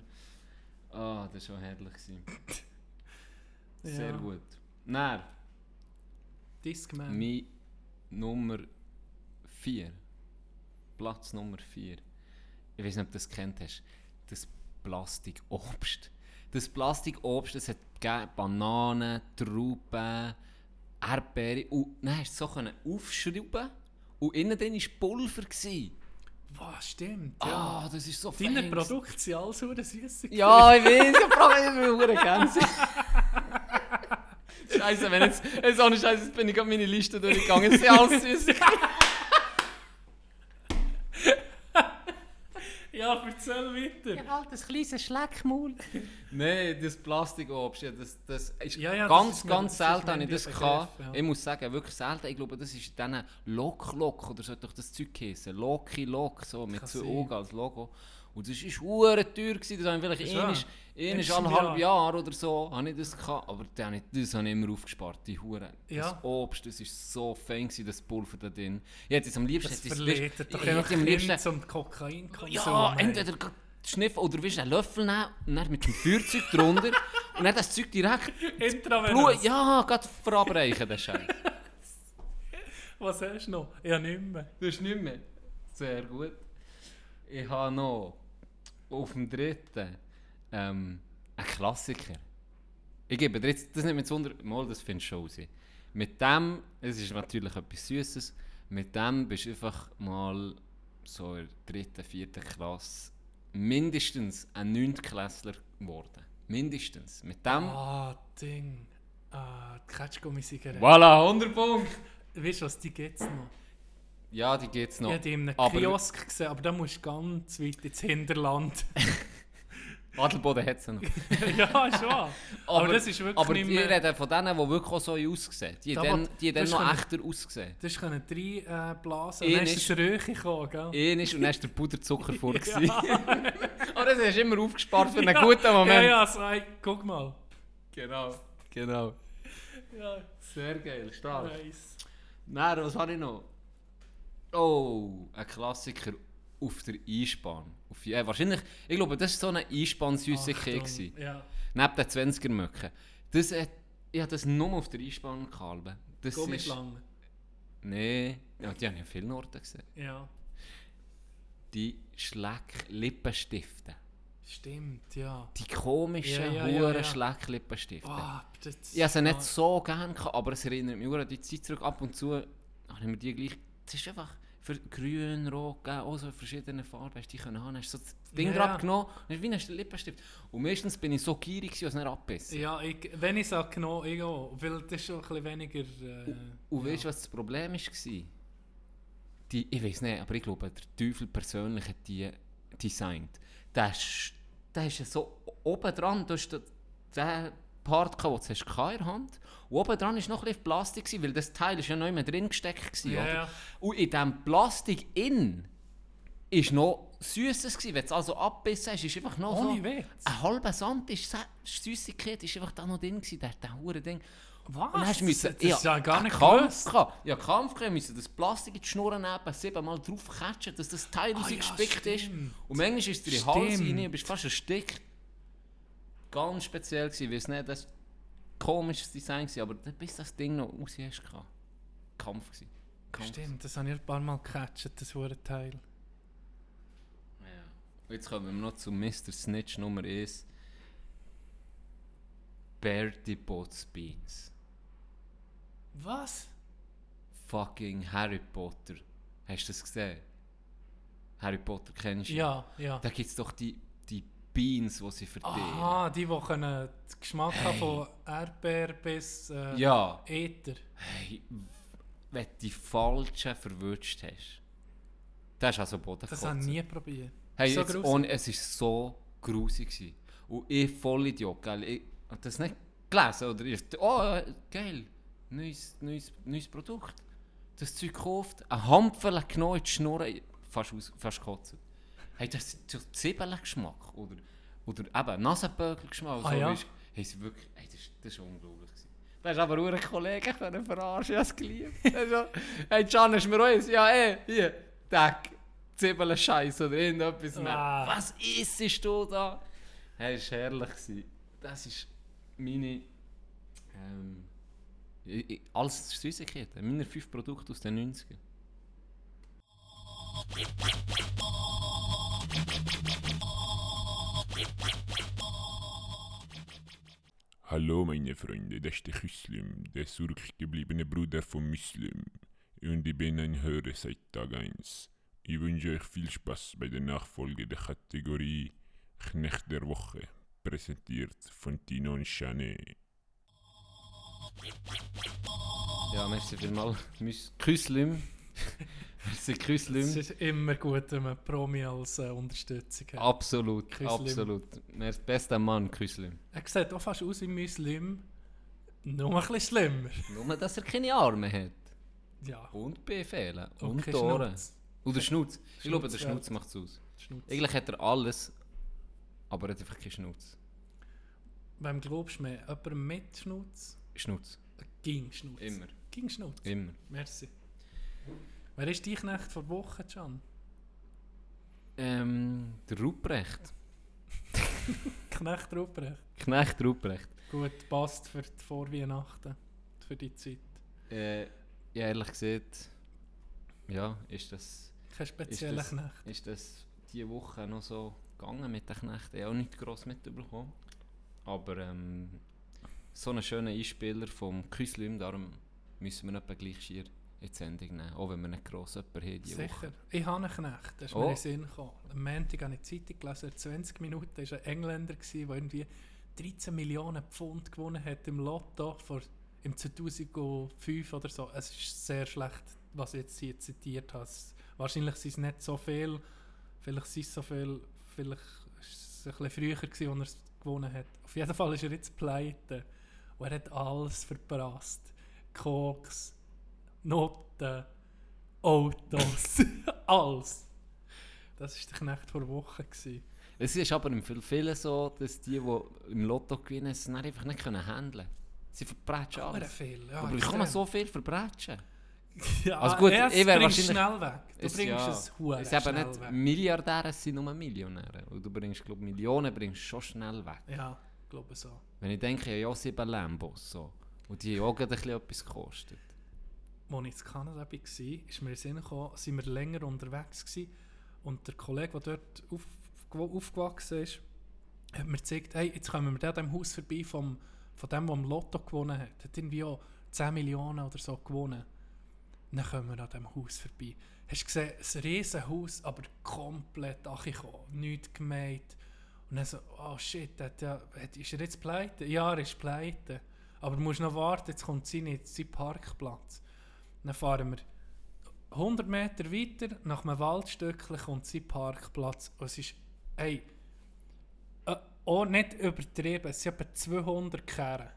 Ah, das war schon herrlich. gewesen. (laughs) Sehr Ja. gut. Dann, Discman. mein Nummer 4. Platz Nummer 4. Ich weiß nicht, ob du das kennt hast. Das Plastikobst. Das Plastikobst, das hat Bananen, Trauben, Erdbeere. Und dann hast du so aufschrauben und innen drin war Pulver. Gewesen. Was, stimmt, ja. Ah, das ist so Deine fein. Produkte sind alles sehr süß. Ja, ich weiß, ich brauche immer eine Gänse. Scheiße, wenn jetzt, jetzt ohne Scheiße, jetzt bin ich gerade meine Liste durchgegangen. Es sind alles süß. Ja, erzähl weiter. halt ein kleines Schleckmaul. (laughs) Nein, das Plastikobst, ja, das, das ist Ja, ja, das ganz, ganz das ist selten, habe ich das gehabt. Ja. Ich muss sagen, wirklich selten. Ich glaube, das ist in diesen Lok-Lok oder so doch das Zeug heißen. Loki Lok, so mit so sein. Augen als Logo. Und das war hure teuer, gewesen. das habe ich vielleicht Einisch im eineinhalb Jahr. Jahre oder so, habe ich das gehabt, aber dann habe ich, das habe ich immer aufgespart, die Hure. Ja. Das Obst, das war so fein, gewesen, das Pulver da drin. Ich hätte es am liebsten... Das verleitet weisst- doch ich einfach am liebsten... Zum Kokainkonsum. Ja, entweder schniffen oder willst du einen Löffel nehmen und dann mit dem Feuerzeug drunter (laughs) und dann das Zeug direkt Intravenös. Ja, gerade verabreichen, den Scheiß. (laughs) Was hast du noch? Ja, nicht mehr. Das ist nicht mehr. Sehr gut. Ich habe noch auf dem dritten ähm, einen Klassiker. Ich gebe dir jetzt, das nicht mit Wunder, mal, das findest du schon raus. Mit dem, es ist natürlich etwas Süßes, mit dem bist du einfach mal so in der dritten, vierten Klasse mindestens ein Neuntklässler geworden. Mindestens. Mit dem, Ah, Ding. Ah, die Ketschgummi-Zigarette. voilà, 100 Punkte. Weißt du was, die gibt es noch. Ja, die geht es noch. Ich habe die in einem Aber- Kiosk gesehen, aber da musst du ganz weit ins Hinterland. (laughs) Adelboden hat sie noch. (laughs) ja, schon. Aber, das ist wirklich aber nicht mehr... reden von denen, die wirklich auch so aussehen. Die Da, dann, die dann das noch können- echter ausgesehen. Du hast können drei äh, blasen und Ein dann ist ist- das Röche gekommen, gell? Ein ist und dann ist der Puderzucker vor. (laughs) Aber das hast du immer aufgespart für einen Ja, guten Moment. Ja, ja, so, ey, guck mal. Genau. Genau. Ja, Sehr geil, stark. nice. Nein, was habe ich noch? Oh, ein Klassiker auf der Einspann. Auf, ja, wahrscheinlich, ich glaube, das war so eine Einspann-Süßigkeit. Ja. Neben den 20er Möcken. Das, hat- ich habe das nur auf der Einspann gehalten. Das ist... Gummischlangen. Nee, ja, die habe ich an vielen Orten gesehen. Ja, Die Schleck-Lippenstifte. stimmt, ja. Die komischen, Ja, ja, ja, ja. Schleck-Lippenstifte. Ah, Ich habe sie nicht so gerne aber es erinnert mich an die Zeit zurück. Ab und zu habe ich mir die gleich... Es ist einfach für grün, rot, gelb, auch so in verschiedenen Farben hast du die können haben. Hast so das Ding Ja, drauf ja. genommen und hast wie ein Lippenstift. Und meistens bin ich so gierig, dass es nicht abbissen. Ja, ich, wenn ich sage genau, ich auch. Weil das ist schon ein bisschen weniger... Äh, Und weißt du, was das Problem war? Die, ich weiß nicht, aber ich glaube, der Teufel persönlich hat die designt. Der ist, der ist ja so oben dran, du hast den den Part, gehabt, den du hast in der Hand und oben dran war noch ein bisschen Plastik, gewesen, weil das Teil ist ja noch immer drin gesteckt. Gewesen, Ja, ja. Und in diesem Plastik in ist noch Süßes. Wenn du es also abbissen hast, ist einfach noch Ohne so Witz? ein halber Sand, ist Süßigkeit ist einfach da noch drin gewesen, der, der hure Ding. Was? Und hast müssen, das, das ist ja gar nicht Kampf gehabt. Ja, Kampf gehabt, müssen das Plastik in die Schnur nehmen, siebenmal drauf catchen, dass das Teil Ah, ja, rausgespickt ist. stimmt. Und manchmal ist es dir in den Hals rein, du bist fast erstickt. Ganz speziell gewesen, weil es nicht das komisches Design war, aber bis das Ding noch raus hast, gehabt. Kampf gewesen. Kampf. Stimmt, das habe ich ein paar Mal gecatcht, das hure Teil. Ja. Jetzt kommen wir noch zu Mr. Snitch Nummer 1. Bertie Bott's Beans. Was? Fucking Harry Potter. Hast du das gesehen? Harry Potter kennst du? Ja, ja. Da gibt es doch die Beans, die sie verteilen. Aha, die, die können den Geschmack haben von Erdbeer bis äh, Ja. Ether. Hey, wenn du die falschen verwünscht hast. Das ist also Boden Das habe ich nie probiert. Hey, so jetzt ohne, es war so grusig. Und ich Vollidiot, gell? Ich habe das nicht gelesen. Oder ich, oh, geil, neues, neues, neues Produkt. Das Zeug gekauft, ein Hampfel genommen die Schnur, fast, aus, fast gekotzt. Hey, das ist so Zwiebelgeschmack. Oder, oder eben Nasenbögelgeschmack. Ah, so, ja? du. hey, sie wirklich, hey, das, ist- das ist unglaublich. gewesen. Da hast aber auch einen Kollegen können verarschen, ich habe es geliebt. (laughs) Hey, Can, du mir eins? Ja, eh, hier, Deck. Zwiebeln-Scheiß oder irgendetwas mehr. Ah. Was isst du da? Hey, das war herrlich. gewesen. Das ist meine. Ähm, ich, ich, alles Süßigkeiten. Meine fünf Produkte aus den 90ern. Hallo meine Freunde, das ist der Küslim, der zurückgebliebene Bruder von Muslim. Und ich bin ein Hörer seit Tag 1. Ich wünsche euch viel Spaß bei der Nachfolge der Kategorie Knecht der Woche, präsentiert von Tino und Chanet. Ja, merci vielmals. Müs- (laughs) Küslim. Es ist immer gut, wenn man Promi als äh, Unterstützung hat. Absolut, Küslim. absolut. Merci, bester Mann, Küslim. Er sieht auch fast aus wie Muslim, nur ein bisschen schlimmer. Nur, dass er keine Arme hat. Ja. Und Befehle. Und Und Ohren. Schnauze. Oder Schnutz. Ich glaube, der Schnutz, ja. Schnutz macht es aus. Schnutz. Eigentlich hat er alles, aber er hat einfach keinen Schnutz. Wem glaubst du mehr? Jemand mit Schnutz? Schnutz. Ging Schnutz. Immer. Ging Schnutz. Immer. Merci. Wer ist dein Knecht vor Woche, Can? Ähm, der Ruprecht. (laughs) Knecht Ruprecht. Knecht Ruprecht. Gut, passt für die Vorweihnachten. Für die Zeit. Äh, ja, ehrlich gesagt, ja, ist das, Kein spezieller das- Knecht. ist das diese Woche noch so gegangen mit den Knechten. Ich habe auch nicht gross mitbekommen. Aber ähm, so einen schönen Einspieler vom Küslim, darum müssen wir etwa gleich schier in die Sendung nehmen. Auch wenn wir nicht gross jemanden haben diese Sicher. Woche. Ich habe einen Knecht, das ist Oh. mir in den Sinn gekommen. Am Montag habe ich die Zeitung gelesen, 20 Minuten war ein Engländer, gewesen, der irgendwie 13 Millionen Pfund gewonnen hat im Lotto vor, im 2005 oder so. Es ist sehr schlecht, was ich jetzt hier zitiert habe. Wahrscheinlich sind es nicht so viel, vielleicht sind es so viel, vielleicht ist es ein bisschen früher gewesen, als er es gewonnen hat. Auf jeden Fall ist er jetzt pleite und er hat alles verprasst. Koks, Noten, Autos, (laughs) alles. Das war der Knecht vor Wochen. Gewesen. Es ist aber im Fall viele so, dass die, die im Lotto gewinnen, es dann einfach nicht können handeln können. Sie verbrechen Aber alles. viel, ja. aber wie kann man so viel verbrechen? (laughs) Ja, Also gut, ich wär bringst wahrscheinlich- schnell weg. Du Es- bringst ja, es hure Es eben nicht weg. Milliardäre, es sind nur Millionäre. Und du bringst, glaube Millionen bringst schon schnell weg. Ja, ich glaube so. Wenn ich denke, ja sieben Lambos. So. Und die haben auch gerade ein bisschen etwas gekostet. Als ich in Kanada war, ist mir in Sinn gekommen, sind wir länger unterwegs gewesen. Und der Kollege, der dort auf, aufgewachsen ist, hat mir gezeigt, hey, jetzt kommen wir da dem Haus vorbei vom, von dem, der am Lotto gewonnen hat. Hat irgendwie auch 10 Millionen oder so gewonnen. Dann kommen wir an diesem Haus vorbei. Hast du gesehen, ein riesen Haus, aber komplett angekommen, nichts gemeint. Und dann so, oh shit, hat ja, hat, ist er jetzt pleite? Ja, er ist pleite. Aber du musst noch warten, jetzt kommt sein, sein Parkplatz. Dann fahren wir 100 Meter weiter, nach einem Waldstückchen kommt sein Parkplatz. Und es ist, ey, äh, auch nicht übertrieben, es sind etwa 200 Kehren.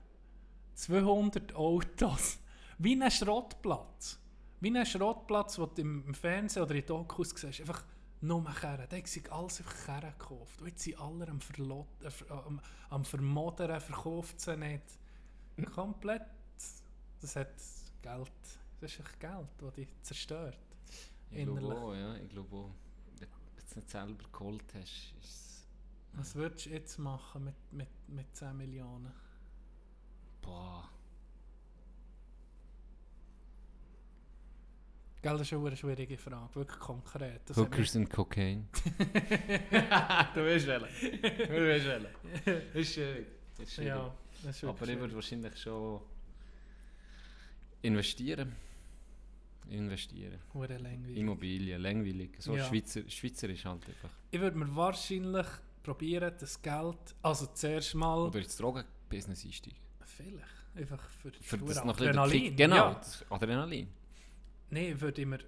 200 Autos. (laughs) Wie ein Schrottplatz. Wie ein Schrottplatz, den du im Fernsehen oder in Dokus siehst. Einfach nur Kehren. Da sind alles einfach Kehren gekauft. Und jetzt sind alle am, Verlot, äh, am, verkauft sie nicht. Komplett. Das hat Geld. Das ist echt Geld, das dich zerstört. Ich glaube auch, ja. Ich glaube auch. Wenn du es nicht selber geholt hast, ist es... Was würdest du jetzt machen mit, mit, mit 10 Millionen? Boah. Gell, das ist eine schwierige Frage, wirklich konkret. Das Hookers and Cocaine. (laughs) (laughs) du willst wählen. Du willst wählen. Ist schwierig. Ist mich- schwierig. Ja, das ist Aber ich würde wahrscheinlich schon investieren. Investieren. Hure langweilig. Immobilien, langweilig. So Ja. Schweizer, Schweizer ist halt einfach. Ich würde mir wahrscheinlich probieren, das Geld, also zuerst mal, Oder ins Drogenbusiness einsteigen. vielleicht, einfach für, Für das noch ein Adrenalin. Genau, Ja. das Adrenalin. Nein, würde ich mir,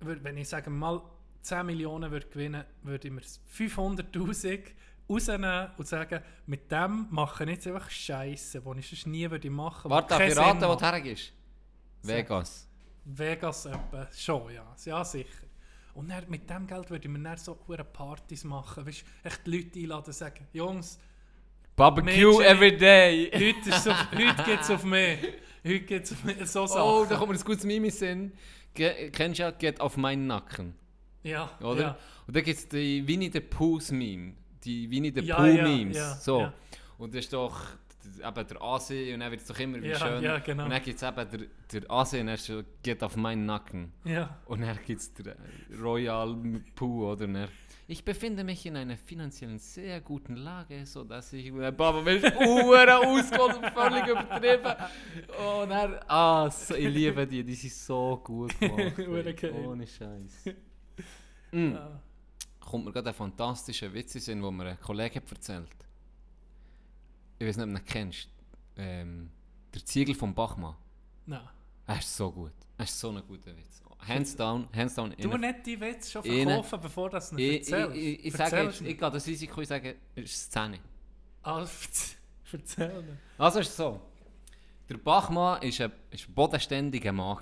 würde, wenn ich sage mal 10 Millionen würde gewinnen, würde ich mir 500'000 rausnehmen und sagen, mit dem mache ich jetzt einfach Scheiße, die ich sonst nie würde machen Warte, darf keinen ich Sinn raten, wo du hergehst? Vegas. Vegas etwa, schon, ja. Ja, sicher. Und dann, mit dem Geld würde ich mir dann so hure Partys machen. Weißt du, echt die Leute einladen und sagen, Jungs, Barbecue Mädchen- every day. heute, ist auf, heute geht es auf mich. Heute geht es auf mich. So Sachen. Oh, da kommt mir ein gutes den Sinn. Ge kennst du ja, geht auf meinen Nacken. Ja, Oder? ja. Und da gibt es die Winnie the Pooh's Meme. Die Winnie the Ja, Pooh ja, Memes. ja, so. ja. Und das ist doch eben der Asi und dann wird es doch immer wie Ja, schön. ja, genau. Und dann gibt es eben der, der Asi und er so, geht auf meinen Nacken. Ja. Und dann gibt es der Royal Pooh, oder? Er, ich befinde mich in einer finanziellen sehr guten Lage, sodass ich... Dann Papa, mir ist (laughs) Uhren ausgeholt und völlig übertrieben. Und er... Ah, so, ich liebe die, die sind so gut gemacht. (laughs) Ohne Scheiß. Mm. Ja. Kommt mir gerade ein fantastischer Witz in den mir ein Kollege hat erzählt Ich weiß nicht, ob du ihn kennst. Ähm, der Ziegel vom Bachmann. Nein. Er ist so gut. Er ist so ein guter Witz. Hands down, hands down. Du nicht die Witze schon verkaufen, bevor du es nicht ich, ich, erzählst. ich, ich Erzähl sage jetzt, ich gehe das Risiko ich sage, es ist Szene. Ah, (laughs) erzähl. Also ist es so. Der Bachmann war ein, ist ein bodenständiger Mann.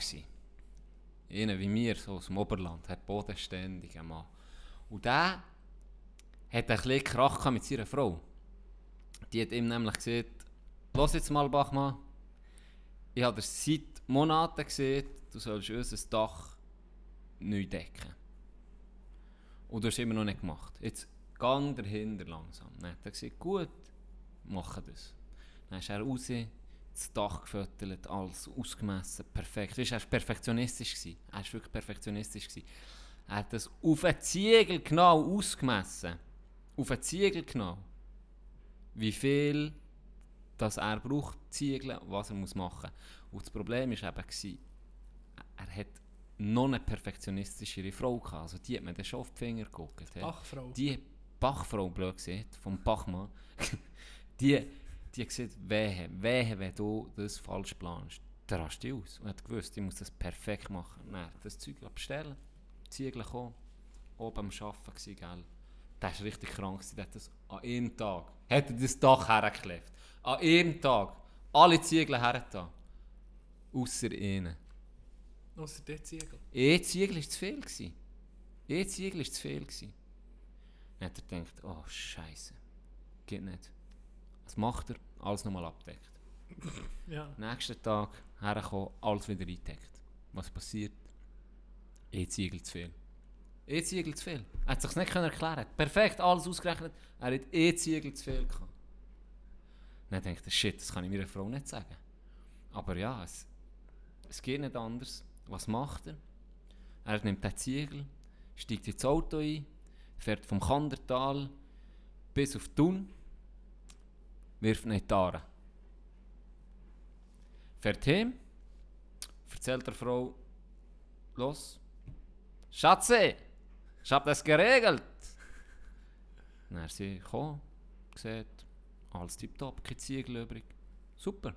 Einer wie mir, so aus dem Oberland, hat bodenständigen Mann. Und der hat ein bisschen Krach mit seiner Frau. Die hat ihm nämlich gesagt, los jetzt mal Bachmann, ich habe seit Monaten gesehen, du sollst unser Dach neu decken. Und du hast es immer noch nicht gemacht. Jetzt gang dahinter langsam. Dann hat er gesagt, gut, mache das. Dann ist er raus, das Dach gefüttert, alles ausgemessen, perfekt. Weißt, er war perfektionistisch. Gewesen. Er war wirklich perfektionistisch. Er hat das auf einen Ziegel genau ausgemessen. Auf einen Ziegel genau. Wie viel das er braucht, Ziegel, was er muss machen muss. Und das Problem war eben, gewesen, er hat noch eine perfektionistischere Frau gehabt. Also die hat mir dann schon auf die Finger geguckt. Bachfrau. Die Bachfrau, blöd gesagt, vom Bachmann, (laughs) die, die hat gesagt, wehe, wehe, wenn du das falsch planst. Der rast dich aus und hat gewusst, ich muss das perfekt machen. Dann hat das Zeug bestellen, Ziegel kommen, oben am Arbeiten gell. Der war richtig krank, der hat das an einem Tag, hat er das Dach hergeklebt. An einem Tag, alle Ziegel hergetan. Ausser einen. Ausser der Ziegel. Ein Ziegel war zu viel. gewesen. Ein Ziegel war zu viel. gewesen. Dann hat er gedacht, oh Scheiße, geht nicht. Was macht er? Alles nochmal abdeckt. (laughs) Ja. Nächsten Tag hergekommen, alles wieder eingedeckt. Was passiert? Ein Ziegel zu viel. Ein Ziegel zu viel. Er hat sich nicht können erklären. Perfekt, alles ausgerechnet. Er hat ein Ziegel zu viel gehabt. Dann denkt er, shit, das kann ich meiner Frau nicht sagen. Aber ja, es, es geht nicht anders. Was macht er? Er nimmt den Ziegel, steigt ins Auto ein, fährt vom Kandertal bis auf Thun, wirft ihn in. Fährt heim, erzählt der Frau, los, Schatze, ich hab das geregelt. Dann ist sie gekommen, sieht, alles tipptopp, keine Ziegel übrig. Super.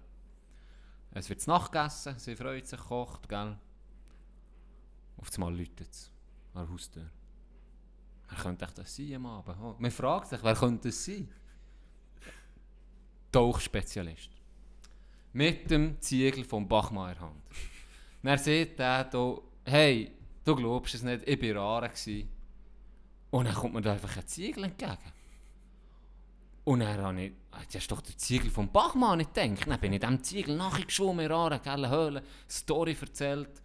Es wird Nacht gegessen, sie freut sich, kocht, gell. Auf einmal läutet es an der Haustür. Wer könnte das sein am Abend? Oh, man fragt sich, wer könnte das sein? Tauchspezialist. Mit dem Ziegel vom Bachmann in der Hand. Dann sieht er hier, hey, du glaubst es nicht, ich war gewesen. Und dann kommt mir da einfach ein Ziegel entgegen. Und dann habe ich, ah, das ist doch der Ziegel vom Bachmann, ich denke. Dann bin ich dem Ziegel nachgeschwommen in Rare, gelle Höhle, Story erzählt.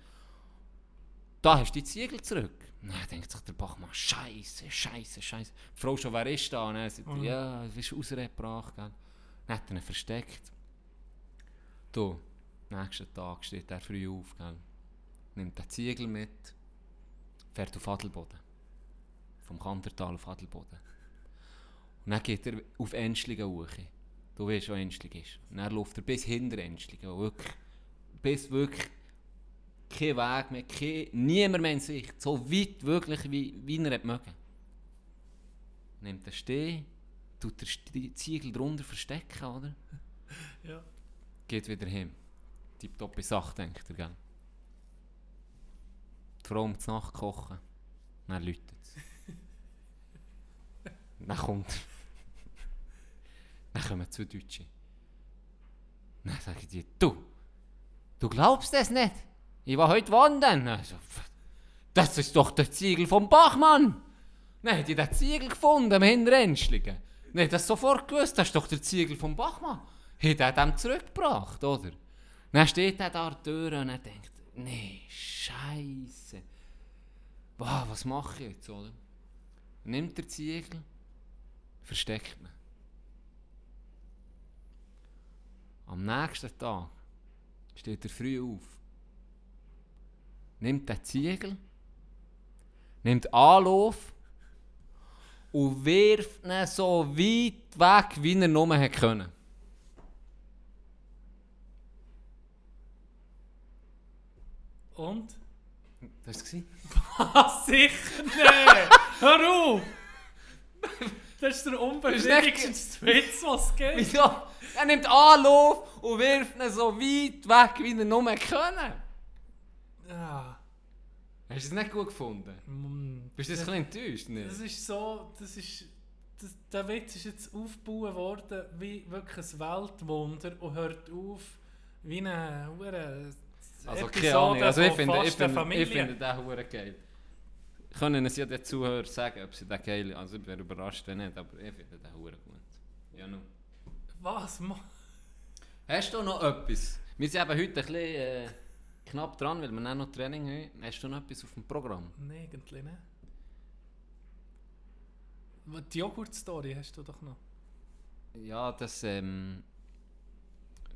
Da hast du die Ziegel zurück. Dann denkt sich der Bachmann, Scheiße, Scheiße, Scheiße. Die Frau schon, wer ist da? Und er sagt, ja, du bist rausgebracht. Gell. Dann hat er ihn versteckt. Du, nächsten Tag steht er früh auf, gell. nimmt den Ziegel mit, fährt auf Adelboden. Vom Kantertal auf Adelboden. Und dann geht er auf Enschligen hoch. Du weißt, wo Enschlig ist. Und dann läuft er bis hinter Enschligen. Wirklich, bis wirklich kein Weg mehr, kein, niemand mehr in Sicht. So weit wirklich, wie, wie er es mögen. Nimmt den Steh, tut den Ziegel drunter verstecken, oder? (laughs) Ja. Geht wieder hin. Tipptoppe Sache, denkt er, gell? Die Frau um die Nacht kochen. Dann läutet. Dann kommt Dann kommen zwei Deutsche. Dann sagen die, du, du glaubst es nicht. Ich war heute wandern. Also, das ist doch der Ziegel vom Bachmann. Dann hat die den Ziegel gefunden am Hinterrennschligen. Dann hat das sofort gewusst, das ist doch der Ziegel vom Bachmann. Hat er dem zurückgebracht, oder? Dann steht er da an und er denkt, nee, Scheiße. Wow, was mache ich jetzt, oder? Nimmt der Ziegel, versteckt ihn. Am nächsten Tag steht er früh auf, nimmt den Ziegel, nimmt Anlauf und wirft ihn so weit weg, wie er nur hätte können. Und? Das war es. Ah, sicher nicht! Hör auf! (laughs) Das ist der unbefriedigendste Witz, was es gibt. (laughs) Wieso? Er nimmt Anlauf und wirft ihn so weit weg, wie er nur können. Ja. Hast du es nicht gut gefunden? Mm, Bist du jetzt ein bisschen enttäuscht? Nicht? Das ist so, das ist, das, der Witz ist jetzt aufgebaut worden wie wirklich ein Weltwunder und hört auf wie eine hure Also keine Ahnung. Also ich finde, ich finde, ich finde den geil. Können es ja den Zuhörern sagen, ob sie den geil Also ich wäre überrascht, wenn nicht, aber ich finde den hure gut. Ja, nun. Was? Ma Hast du noch etwas? Wir sind eben heute ein bisschen äh, knapp dran, weil wir dann noch Training haben. Hast du noch etwas auf dem Programm? Nein, eigentlich nicht. Die Joghurt-Story hast du doch noch. Ja, das, ähm,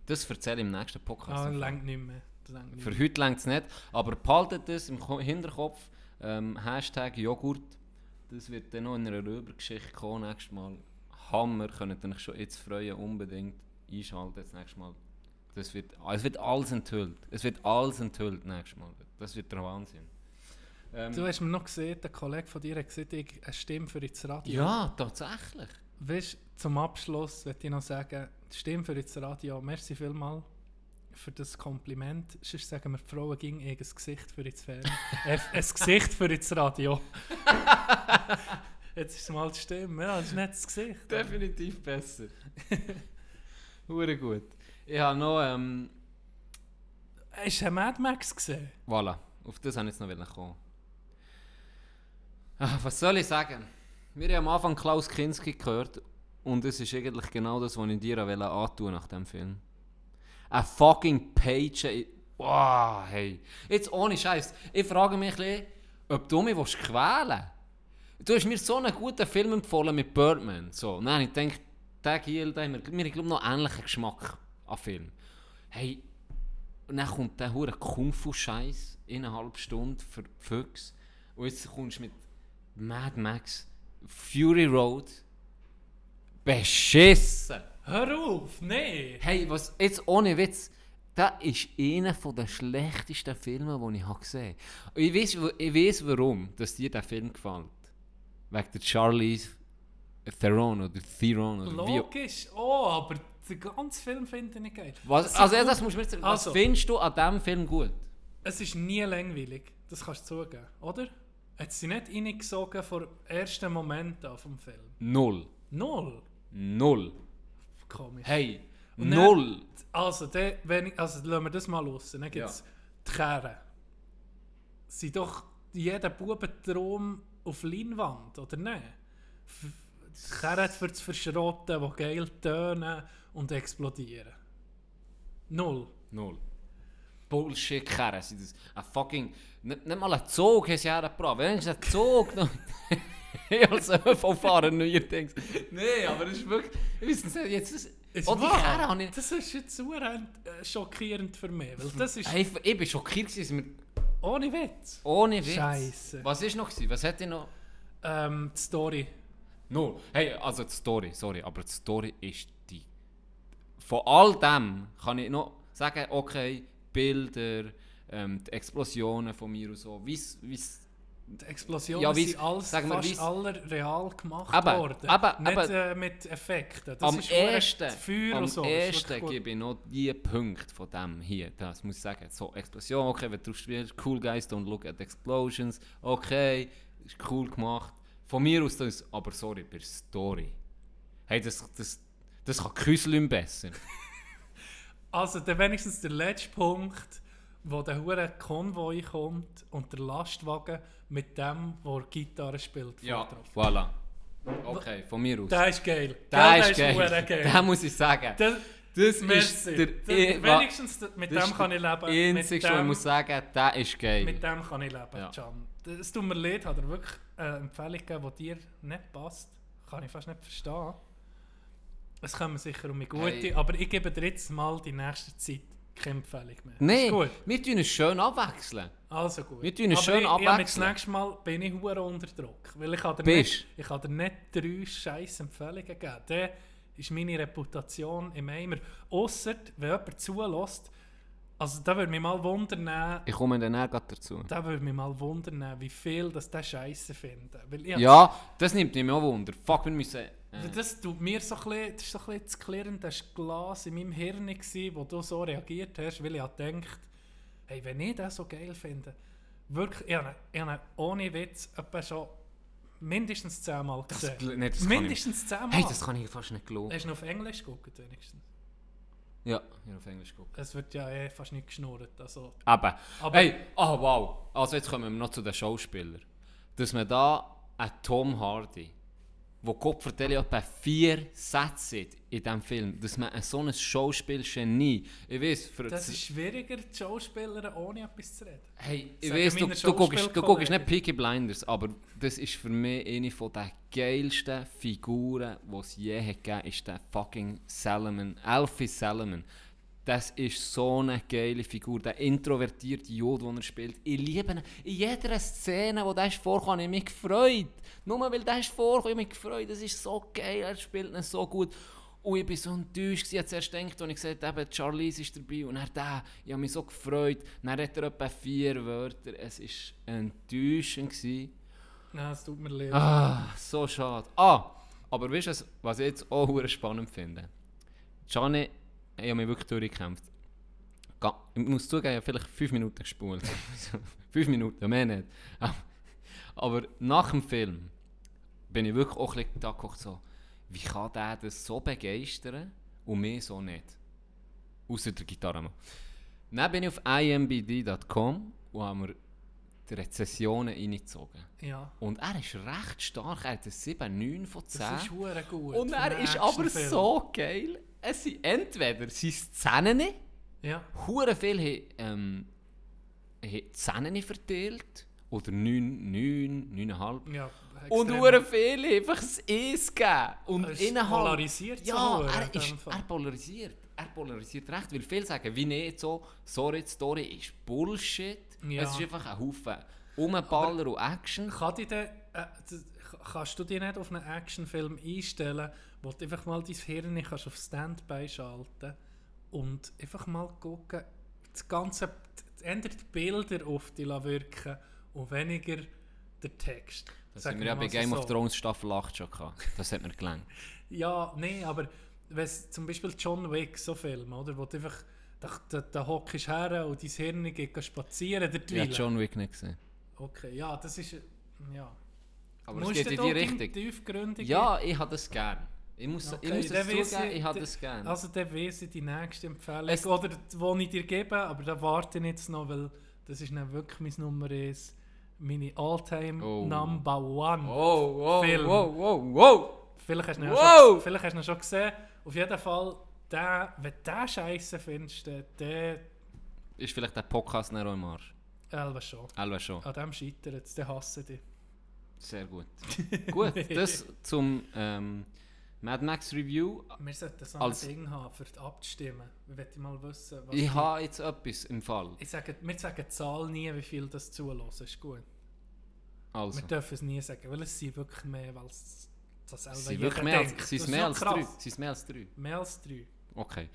das erzähle ich im nächsten Podcast. Ah, längt nicht mehr. Für heute längt es nicht, aber behaltet es im Ko- Hinterkopf. Ähm, Hashtag Joghurt. Das wird dann noch in einer Röbergeschichte kommen nächstes Mal. Hammer, könnt ihr euch schon jetzt freuen, unbedingt einschalten das nächste Mal. Das wird, es wird alles enthüllt. Es wird alles enthüllt nächstes Mal. Das wird der Wahnsinn. Ähm, Du hast mir noch gesehen, der Kollege von dir hat gesagt, ich eine Stimme für ins Radio. ja, tatsächlich. Weißt, zum Abschluss möchte ich noch sagen, die Stimme für ins Radio, merci vielmal für das Kompliment. Sonst sagen wir, die Frauen ging ein Gesicht für ins Fernsehen. (laughs) äh, ein Gesicht für ins Radio. (laughs) Jetzt ist es mal die Stimme, ja, das ist nicht das Gesicht. Definitiv besser. (laughs) Hure gut. Ich habe noch, ähm, Hast du Mad Max gesehen? voilà, auf das wollte ich jetzt noch kommen. Ah, was soll ich sagen? Wir haben am Anfang Klaus Kinski gehört und es ist eigentlich genau das, was ich dir antun nach dem Film. Ein fucking Page. Wow, hey. Jetzt ohne Scheiß. Ich frage mich ob du mich willst quälen Du hast mir so einen guten Film empfohlen mit Birdman. So, nein, ich denke, der da haben wir, wir haben, glaube noch ähnlichen Geschmack an Film. Hey, und dann kommt der hure Kung-Fu-Scheiß in einer halben Stunde für die Füchse. Und jetzt kommst du mit Mad Max, Fury Road, beschissen. Hör auf, nee! Hey, was jetzt ohne Witz, das ist einer der schlechtesten Filme, die ich gesehen habe. Ich weiß, ich weiß warum, dass dir der Film gefällt. Wegen der Charlie Theron oder Theron oder wie. Logisch, oh, aber den ganzen Film finde ich nicht geil. Was, also, ist ja, das musst du mir jetzt, Also. was findest du an diesem Film gut? Es ist nie langweilig, das kannst du zugeben, oder? Hat sie nicht reingesogen vor ersten Moment an vom Film? Null. Null? Null. Komisch. Hey, Und dann- null. Also, der, wenn ich, also lassen wir das mal raus. Dann gibt es die Kehren. Sind doch jeder Bubentraum auf Leinwand, oder nicht? Die Kehren für zu verschrotten, die geil tönen und explodieren. Null. Null. Bullshit Kerren sind das. Ein fucking... Nicht, nicht mal ein Zug haben sie hergebracht. Wenn ist ein Zug noch... (laughs) als ÖV-Fahrer neuerdings. Nein, aber das ist wirklich... Ich weiß nicht, jetzt... Das, Ist oh, die? Kerren habe ich... Das ist jetzt sehr äh, schockierend für mich, weil das ist Hey, ich bin schockiert, dass wir ohne Witz. ohne Witz... Scheisse. Was ist noch gewesen? Was hätte ich noch... Ähm, die Story. Null. Hey, also die Story, sorry, aber die Story ist die... Von all dem kann ich noch sagen, okay, Bilder, ähm, die Explosionen von mir und so, wie's, wie's Die Explosionen Ja, sind alles, sagen wir, fast aller real gemacht Eben, worden. eben, Nicht. Äh, mit Effekten. Das am ist ersten, Feuer am so. ersten gebe ich noch die Punkte von dem hier. Das muss ich sagen. So, Explosion, okay, wenn du spielst, cool guys, don't look at explosions. Okay, ist cool gemacht. Von mir aus das, aber sorry, bei Story. Hey, das, das, das kann Küslim besser. (laughs) Also dann wenigstens der letzte Punkt, wo der hure Konvoi kommt und der Lastwagen mit dem, wo er Gitarre spielt, Ja, voilà. Okay, von mir aus. Der ist geil. Der ist geil. (laughs) geil. Der muss ich sagen. Das, Das ist der... Das- wa- wenigstens mit das dem kann ich der leben. Einzige, mit, was ich muss sagen, der ist geil. mit dem kann ich leben, Ja. Can. Es tut mir leid, hat er wirklich eine Empfehlung gegeben, die dir nicht passt. Kann ich fast nicht verstehen. Es kommen sicher um mich gute, Hey. aber ich gebe dir jetzt mal die nächste Zeit keine Empfehlung mehr. Nein, wir tun es schön abwechseln. Also gut. Wir tun es schön ich, ich abwechseln. das nächste Mal bin ich hure unter Druck. Weil ich kann dir Bist? nicht, ich kann dir nicht drei scheiß Empfehlungen geben. Dann ist meine Reputation im Eimer. Ausser, wenn jemand zulässt, also da würde mich mal wundern, Ich komme dann auch dazu. da würde mich mal wundern, wie viel das der Scheiße finden. Weil ich Ja, das nimmt mich auch Wunder. Fuck, wir müssen... Äh, Das tut mir so ein bisschen, das ist so ein bisschen das klirrende Glas in meinem Hirn gewesen, wo du so reagiert hast, weil ich habe gedacht, hey, wenn ich das so geil finde, wirklich, ich habe, ich habe ohne Witz etwa schon mindestens zehnmal gesehen. nee, das kann ich- mindestens zehnmal. hey, das kann ich fast nicht glauben. Hast du ihn auf Englisch geguckt wenigstens? Ja, ich habe auf Englisch geguckt. Es wird ja eh fast nicht geschnurrt. Also, Eben. Aber- hey, ah wow. Also jetzt kommen wir noch zu den Schauspielern. Dass man da einen Tom Hardy, wo vertelle etwa vier Sätze in diesem Film, dass man so ein Schauspielgenie, ich weiß, für das ist schwieriger, die Schauspieler ohne etwas zu reden. Hey, ich weiss, du, du, guckst, du guckst nicht Peaky Blinders, aber das ist für mich eine von den geilsten Figuren, die es je gegeben hat, ist der fucking Salomon, Alfie Salomon. Das ist so eine geile Figur, der introvertierte Jude, den er spielt. Ich liebe ihn. In jeder Szene, wo der ist vorkam, habe ich mich gefreut. Nur weil der ist vorkam, habe ich mich gefreut. Das ist so geil, er spielt ihn so gut. Und ich war so enttäuscht, ich habe zuerst gedacht, als ich gesagt habe, Charlize ist dabei und er der, ich habe mich so gefreut. Dann hat er etwa vier Wörter, es war enttäuschend. Gewesen. Nein, es tut mir leid. Ah, so schade. Ah, aber weißt du, was ich jetzt auch spannend finde? Gianni, ich habe mich wirklich durchgekämpft. Ich muss zugeben, ich habe vielleicht fünf Minuten gespult. (laughs) fünf Minuten, mehr nicht. Aber nach dem Film bin ich wirklich auch ein bisschen da so, wie kann der das so begeistern und mich so nicht? Außer der Gitarre. Dann bin ich auf imbd.com und habe mir die Rezessionen reingezogen. Ja, Und er ist recht stark, er hat ein 7, 9 von 10. das ist gut. Und er ist aber Actionfilm. so geil. Es sind entweder sind es Szenen, Ja, hure viel haben, ähm, haben verteilt, oder 9, 9, 9,5. ja. Und hure viel einfach das Eis gegeben. Und Er ist innerhalb... polarisiert so Ja, hure er, ist, er polarisiert. Er polarisiert recht, weil viele sagen, wie nicht so, sorry, die Story ist Bullshit. Ja. Es ist einfach ein Haufen Umballer und Action. Kann dich denn, äh, kannst du dich nicht auf einen Actionfilm einstellen, wo du einfach mal dein Hirn kannst auf Standby schalten und einfach mal gucken, das ganze, ändert die Bilder auf dich lassen wirken und weniger der Text. Das haben wir ja bei Game so. of Thrones Staffel 8 schon gehabt. Das hat mir gelangt. (laughs) Ja, nee, aber wenn zum Beispiel John Wick, so Filme, oder, wo du einfach, da, da, hockst her und dein Hirn geht spazieren, Ich habe. John Wick nicht gesehen. Okay, ja, das ist, ja. Aber Musst es geht in die Richtung. Ja, ich habe das gern. Ich muss, ich Okay, muss dann das weiss zugeben, ich- ich habe das gern. Also dann weiss ich die nächste Empfehlung, Es- oder die ich dir gebe, aber da warte ich jetzt noch, weil das ist dann wirklich mein Nummer 1, meine All-Time Oh. Number One. oh, wow, Film. wow, wow, wow. Vielleicht hast du ihn Wow! schon, vielleicht hast du schon gesehen. Auf jeden Fall, der, wenn du den Scheiße findest, der Ist vielleicht der Podcast nicht auch im Arsch? Elva schon. Elva schon. An dem scheitert es, den hassen die. Sehr gut. gut, (laughs) das zum ähm, Mad Max Review. Wir sollten so Als- ein Ding haben, für abzustimmen. Ich möchte mal wissen, was Ich habe jetzt etwas im Fall. ich sage, Wir sagen die Zahl nie, wie viel das zulassen ist gut. Also, Wir dürfen es nie sagen, weil es sind wirklich mehr, weil es das selber jeder wirklich mehr als, denkt. ist ist mehr als krass. drei. Sie ist mehr als drei. Mehr als drei. Okay.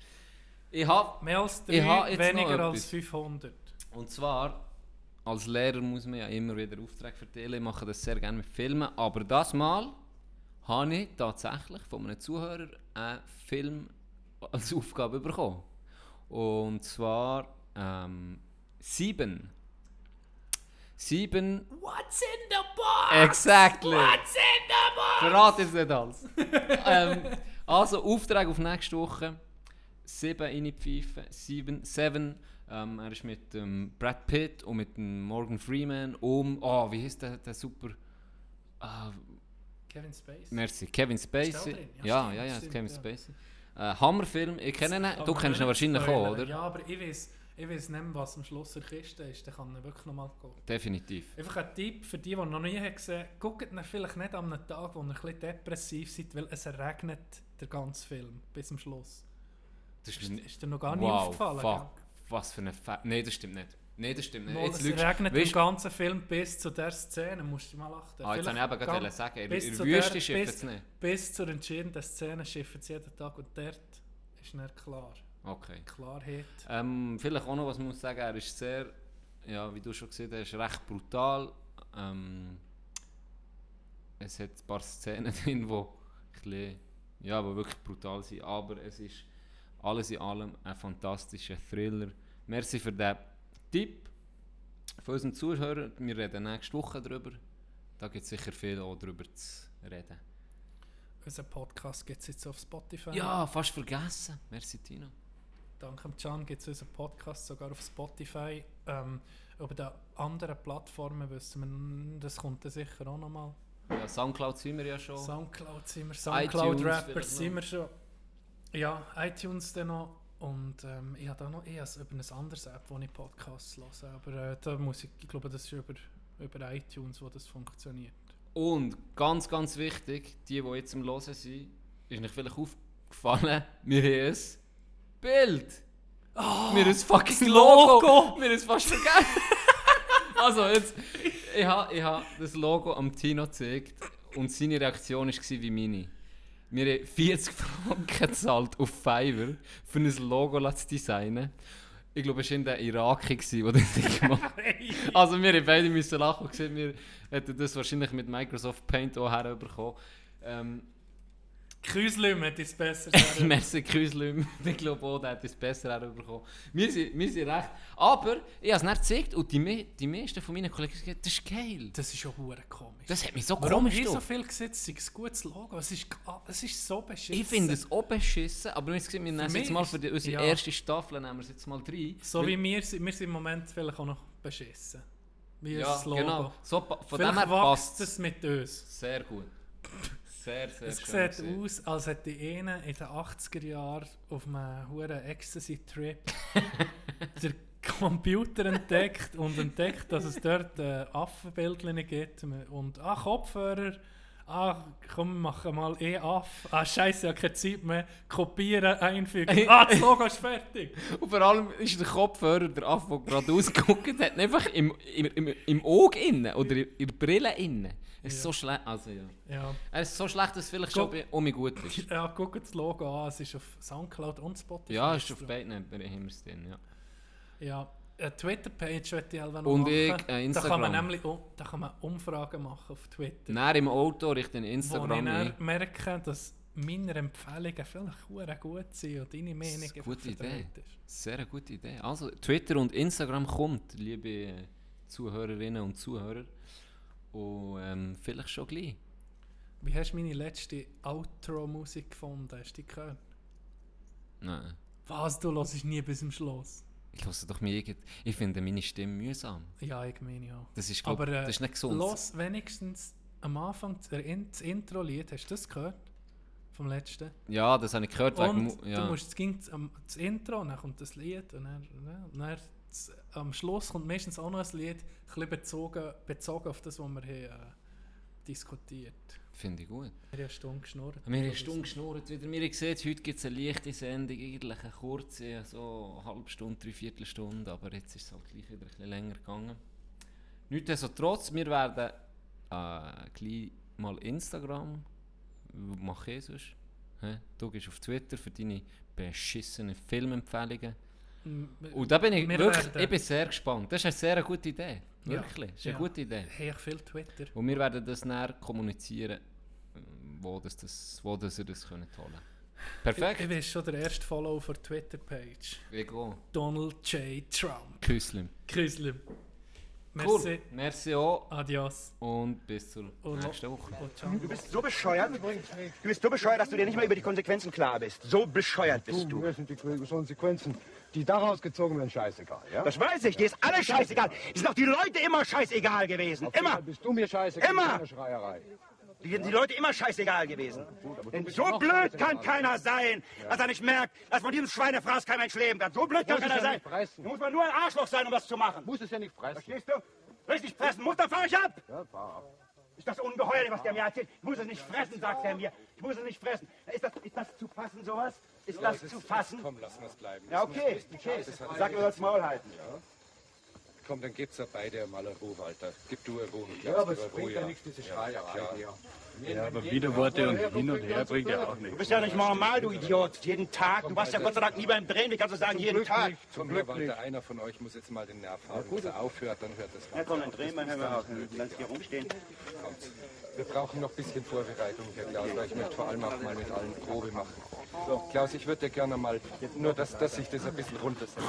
Ich habe Mehr als Ich habe drei, jetzt weniger als etwas. 500. Und zwar, als Lehrer muss man ja immer wieder Aufträge verteilen. Ich mache das sehr gerne mit Filmen. Aber das Mal habe ich tatsächlich von einem Zuhörer einen Film als Aufgabe bekommen. Und zwar ähm, Sieben. Sieben. What's in the box? Exactly. What's in the box? Verrate es nicht alles. (laughs) ähm, also, Auftrag auf nächste Woche. Sieben reinpfeifen. Sieben. Seven. Ähm, er ist mit ähm, Brad Pitt und mit dem Morgan Freeman um. Oh, wie heißt der, der super. Ah, Kevin Spacey. merci. Kevin Spacey. Ja, Ja, ja, ja, stimmt, Kevin ja. Spacey. Äh, Hammerfilm. Ich kenne ihn. Du kennst ihn wahrscheinlich auch, oder? Ja, aber ich weiß, ich weiß nicht mehr, was am Schluss der Kiste ist. Dann kann er wirklich nochmal gucken. Definitiv. Einfach ein Tipp für die, die noch nie gesehen haben, guckt ihn vielleicht nicht an einem Tag, wo ihr ein bisschen depressiv seid, weil es regnet der ganze Film bis zum Schluss. Das Ist, ist dir noch gar nicht wow, aufgefallen? fuck. Was für eine Fa Nein, das stimmt nicht. Nein, das stimmt nicht. Mal, Jetzt es lügst- regnet Weißt im ganzen Film bis zu der Szene, musst du mal achten. Ah, jetzt habe ich eben gerade sagen, in der Wüste bis- es nicht. Bis zur entscheidenden Szene schiffen sie jeden Tag und dort ist nicht klar. Okay. Klarheit. Ähm, vielleicht auch noch, was man muss sagen, er ist sehr, ja, wie du schon gesehen hast, recht brutal. Ähm, es hat ein paar Szenen (laughs) drin, die bisschen, ja, wirklich brutal sind, aber es ist alles in allem ein fantastischer Thriller. Merci für den Tipp von unseren Zuhörern. Wir reden nächste Woche darüber. Da gibt es sicher viel auch darüber zu reden. Unser Podcast gibt es jetzt auf Spotify. Ja, fast vergessen. Merci, Tino. dank dem Can gibt es unseren Podcast sogar auf Spotify. Ähm, über die anderen Plattformen wissen wir, das kommt dann sicher auch nochmal. Ja, Soundcloud sind wir ja schon. Soundcloud sind wir, vielleicht sind wir schon. Ja, iTunes dann noch. Und ähm, ich habe da noch eher über ein anderes App, wo ich Podcasts höre. Aber äh, da muss ich, ich glaube, das ist über, über iTunes, wo das funktioniert. Und ganz, ganz wichtig, die, die jetzt im Hören sind, ist euch vielleicht aufgefallen, wir haben ein Bild. wir haben ein fucking Logo. Logo. Wir haben es fast vergessen. (laughs) also jetzt, ich habe ich ha das Logo am Tino gezeigt und seine Reaktion war wie meine. Wir haben 40 (laughs) Franken gezahlt auf Fiverr für ein Logo zu designen. Ich glaube, es war in der Iraker, der (laughs) das Ding gemacht hat. Also wir haben beide müssen lachen und gesehen, wir hätten das wahrscheinlich mit Microsoft Paint auch herbekommen. Ähm, Küslüm hätte es besser (laughs) sagen. Merci Küslüm, (laughs) ich glaube auch, der hat es besser herbekommen. Wir sind, wir sind recht. Aber ich habe es nicht gezeigt und die, die meisten von meinen Kollegen haben gesagt, das ist geil. Das ist schon hure komisch. Das hat mich so Warum komisch haben so viel gesetzt? Es ist ein gutes Logo. Es ist, es ist so beschissen. Ich finde es auch beschissen, aber wir nehmen es jetzt mal für die, unsere ja. erste Staffel, nehmen wir es jetzt mal rein. So wie wir, sind- wir sind im Moment vielleicht auch noch beschissen. Wie ja, das Logo. genau. So, von Vielleicht dem her passt es mit uns. Sehr gut. (laughs) Sehr, sehr Es schön sieht gewesen. aus, als hätte einer in den 80er Jahren auf einem hohen Ecstasy-Trip (laughs) den Computer entdeckt und entdeckt, dass es dort äh, Affenbildchen gibt. Und ah, Kopfhörer, ah, komm, machen mal eh Aff. Ah, scheiße, ich habe keine Zeit mehr. Kopieren, einfügen. Ah, das Logo ist fertig. (laughs) Und vor allem ist der Kopfhörer, der Affe, der gerade ausgeguckt hat, einfach im, im, im, im Auge innen oder in in der Brille innen. Es ist so schlecht. Also ja. Ja. Er ist so schlecht, dass es vielleicht Guck. schon bei Omi gut ist. (laughs) Ja, guckt das Logo an, es ist auf Soundcloud und Spotify. Ja, ist auf beiden wir es drin, ja. Ja, eine Twitter-Page möchte ich noch Und machen. ich, äh, Da kann Instagram. man nämlich um, da kann man Umfragen machen auf Twitter. Dann im Auto wo ich Instagram dann ein. merke, dass meine Empfehlungen vielleicht gut sind und deine Meinung ist gute Idee. ist. Sehr eine gute Idee. Also Twitter und Instagram kommt, liebe Zuhörerinnen und Zuhörer. Und ähm, vielleicht schon gleich. Wie hast du meine letzte Outro-Musik gefunden? Hast du die gehört? Nein. Was, du hörst nie bis zum Schluss? Ich höre doch mir. Ich finde meine Stimme mühsam. Ja, ich meine ja. Das ist, glaub, Aber äh, das ist nicht gesund. los wenigstens am Anfang das In- das Intro-Lied, hast du das gehört? Vom letzten? Ja, das habe ich gehört. wegen Und Mu- ja. du musst, es ging am- das Intro, dann kommt das Lied und dann, dann das, am Schluss kommt meistens auch noch ein Lied, ein bezogen, bezogen auf das, was wir haben, äh, diskutiert. Finde ich gut. Wir haben eine Stunde geschnurrt. Wir haben eine Stunde geschnurrt wieder. Wir haben gesehen, heute gibt es eine leichte Sendung, eigentlich eine kurze, so eine halbe Stunde, dreiviertel Stunde, aber jetzt ist es halt gleich wieder ein bisschen länger gegangen. Nichtsdestotrotz, wir werden äh, gleich mal Instagram, mache ich sonst. Hä? Du gehst auf Twitter für deine beschissenen Filmempfehlungen. Und da bin ich Wir wirklich, werden- ich bin sehr gespannt. Das ist eine sehr gute Idee. Ja. Wirklich, das ist eine Ja. gute Idee. Habe ich viel Twitter. Und wir werden das näher kommunizieren, äh, wo, das, das, wo das ihr das könnt holen Ich, Perfekt. ich bin schon der erste Follow auf der Twitter-Page. Wie go. Donald J. Trump. Küsslim. Grüßle. Cool. Merci. Merci auch Adios. und bis zur Und nächsten Woche. Oh. Du bist so bescheuert. Du bist so bescheuert, dass du dir nicht mal über die Konsequenzen klar bist. So bescheuert bist du. Mir sind die Konsequenzen, die daraus gezogen werden, scheißegal. Ja? Das weiß ich. Dir ist alles scheißegal. Die sind doch die Leute immer scheißegal gewesen. Immer. Bist du mir scheißegal? Immer. Schreierei. Die sind die Leute immer scheißegal gewesen. Denn so blöd kann keiner sein, dass er nicht merkt, dass von diesem Schweinefraß kein Mensch leben kann. So blöd kann keiner ja sein. Da muss man nur ein Arschloch sein, um das zu machen. Muss es ja nicht fressen. Verstehst du? Richtig fressen muss, dann fahr ich ab. Ja, fahr ab. Ist das ungeheuer, was der mir erzählt? Ich muss es nicht fressen, sagt er mir. Ich muss es nicht fressen. Ist das, ist das zu fassen, sowas? Ist das zu fassen? Komm, lassen wir es bleiben. Ja, okay. okay. Sag, du sollst Maul halten. Komm, dann gibt's ja beide mal eine Ruhe, Walter. Gib du eine Ruhe. Ja, aber es bringt ja nichts, diese Schreierei hier. Ja, aber Widerworte und hin und her bringt ja auch Du nichts. bist ja nicht normal, du Idiot. Jeden Tag. Du warst ja Gott sei Dank nie beim Drehen. Wie kannst du sagen, jeden Tag? Zum Glück, Walter, einer von euch muss jetzt mal den Nerv haben. Wenn er aufhört, dann hört es Ja, komm, dann drehen wir, hören wir auf. Lass hier rumstehen. Wir brauchen noch ein bisschen Vorbereitung hier, Klaus, weil ich möchte vor allem auch mal mit allen Probe machen. So, Klaus, ich würde dir gerne mal, nur dass, dass ich das ein bisschen runtersetze.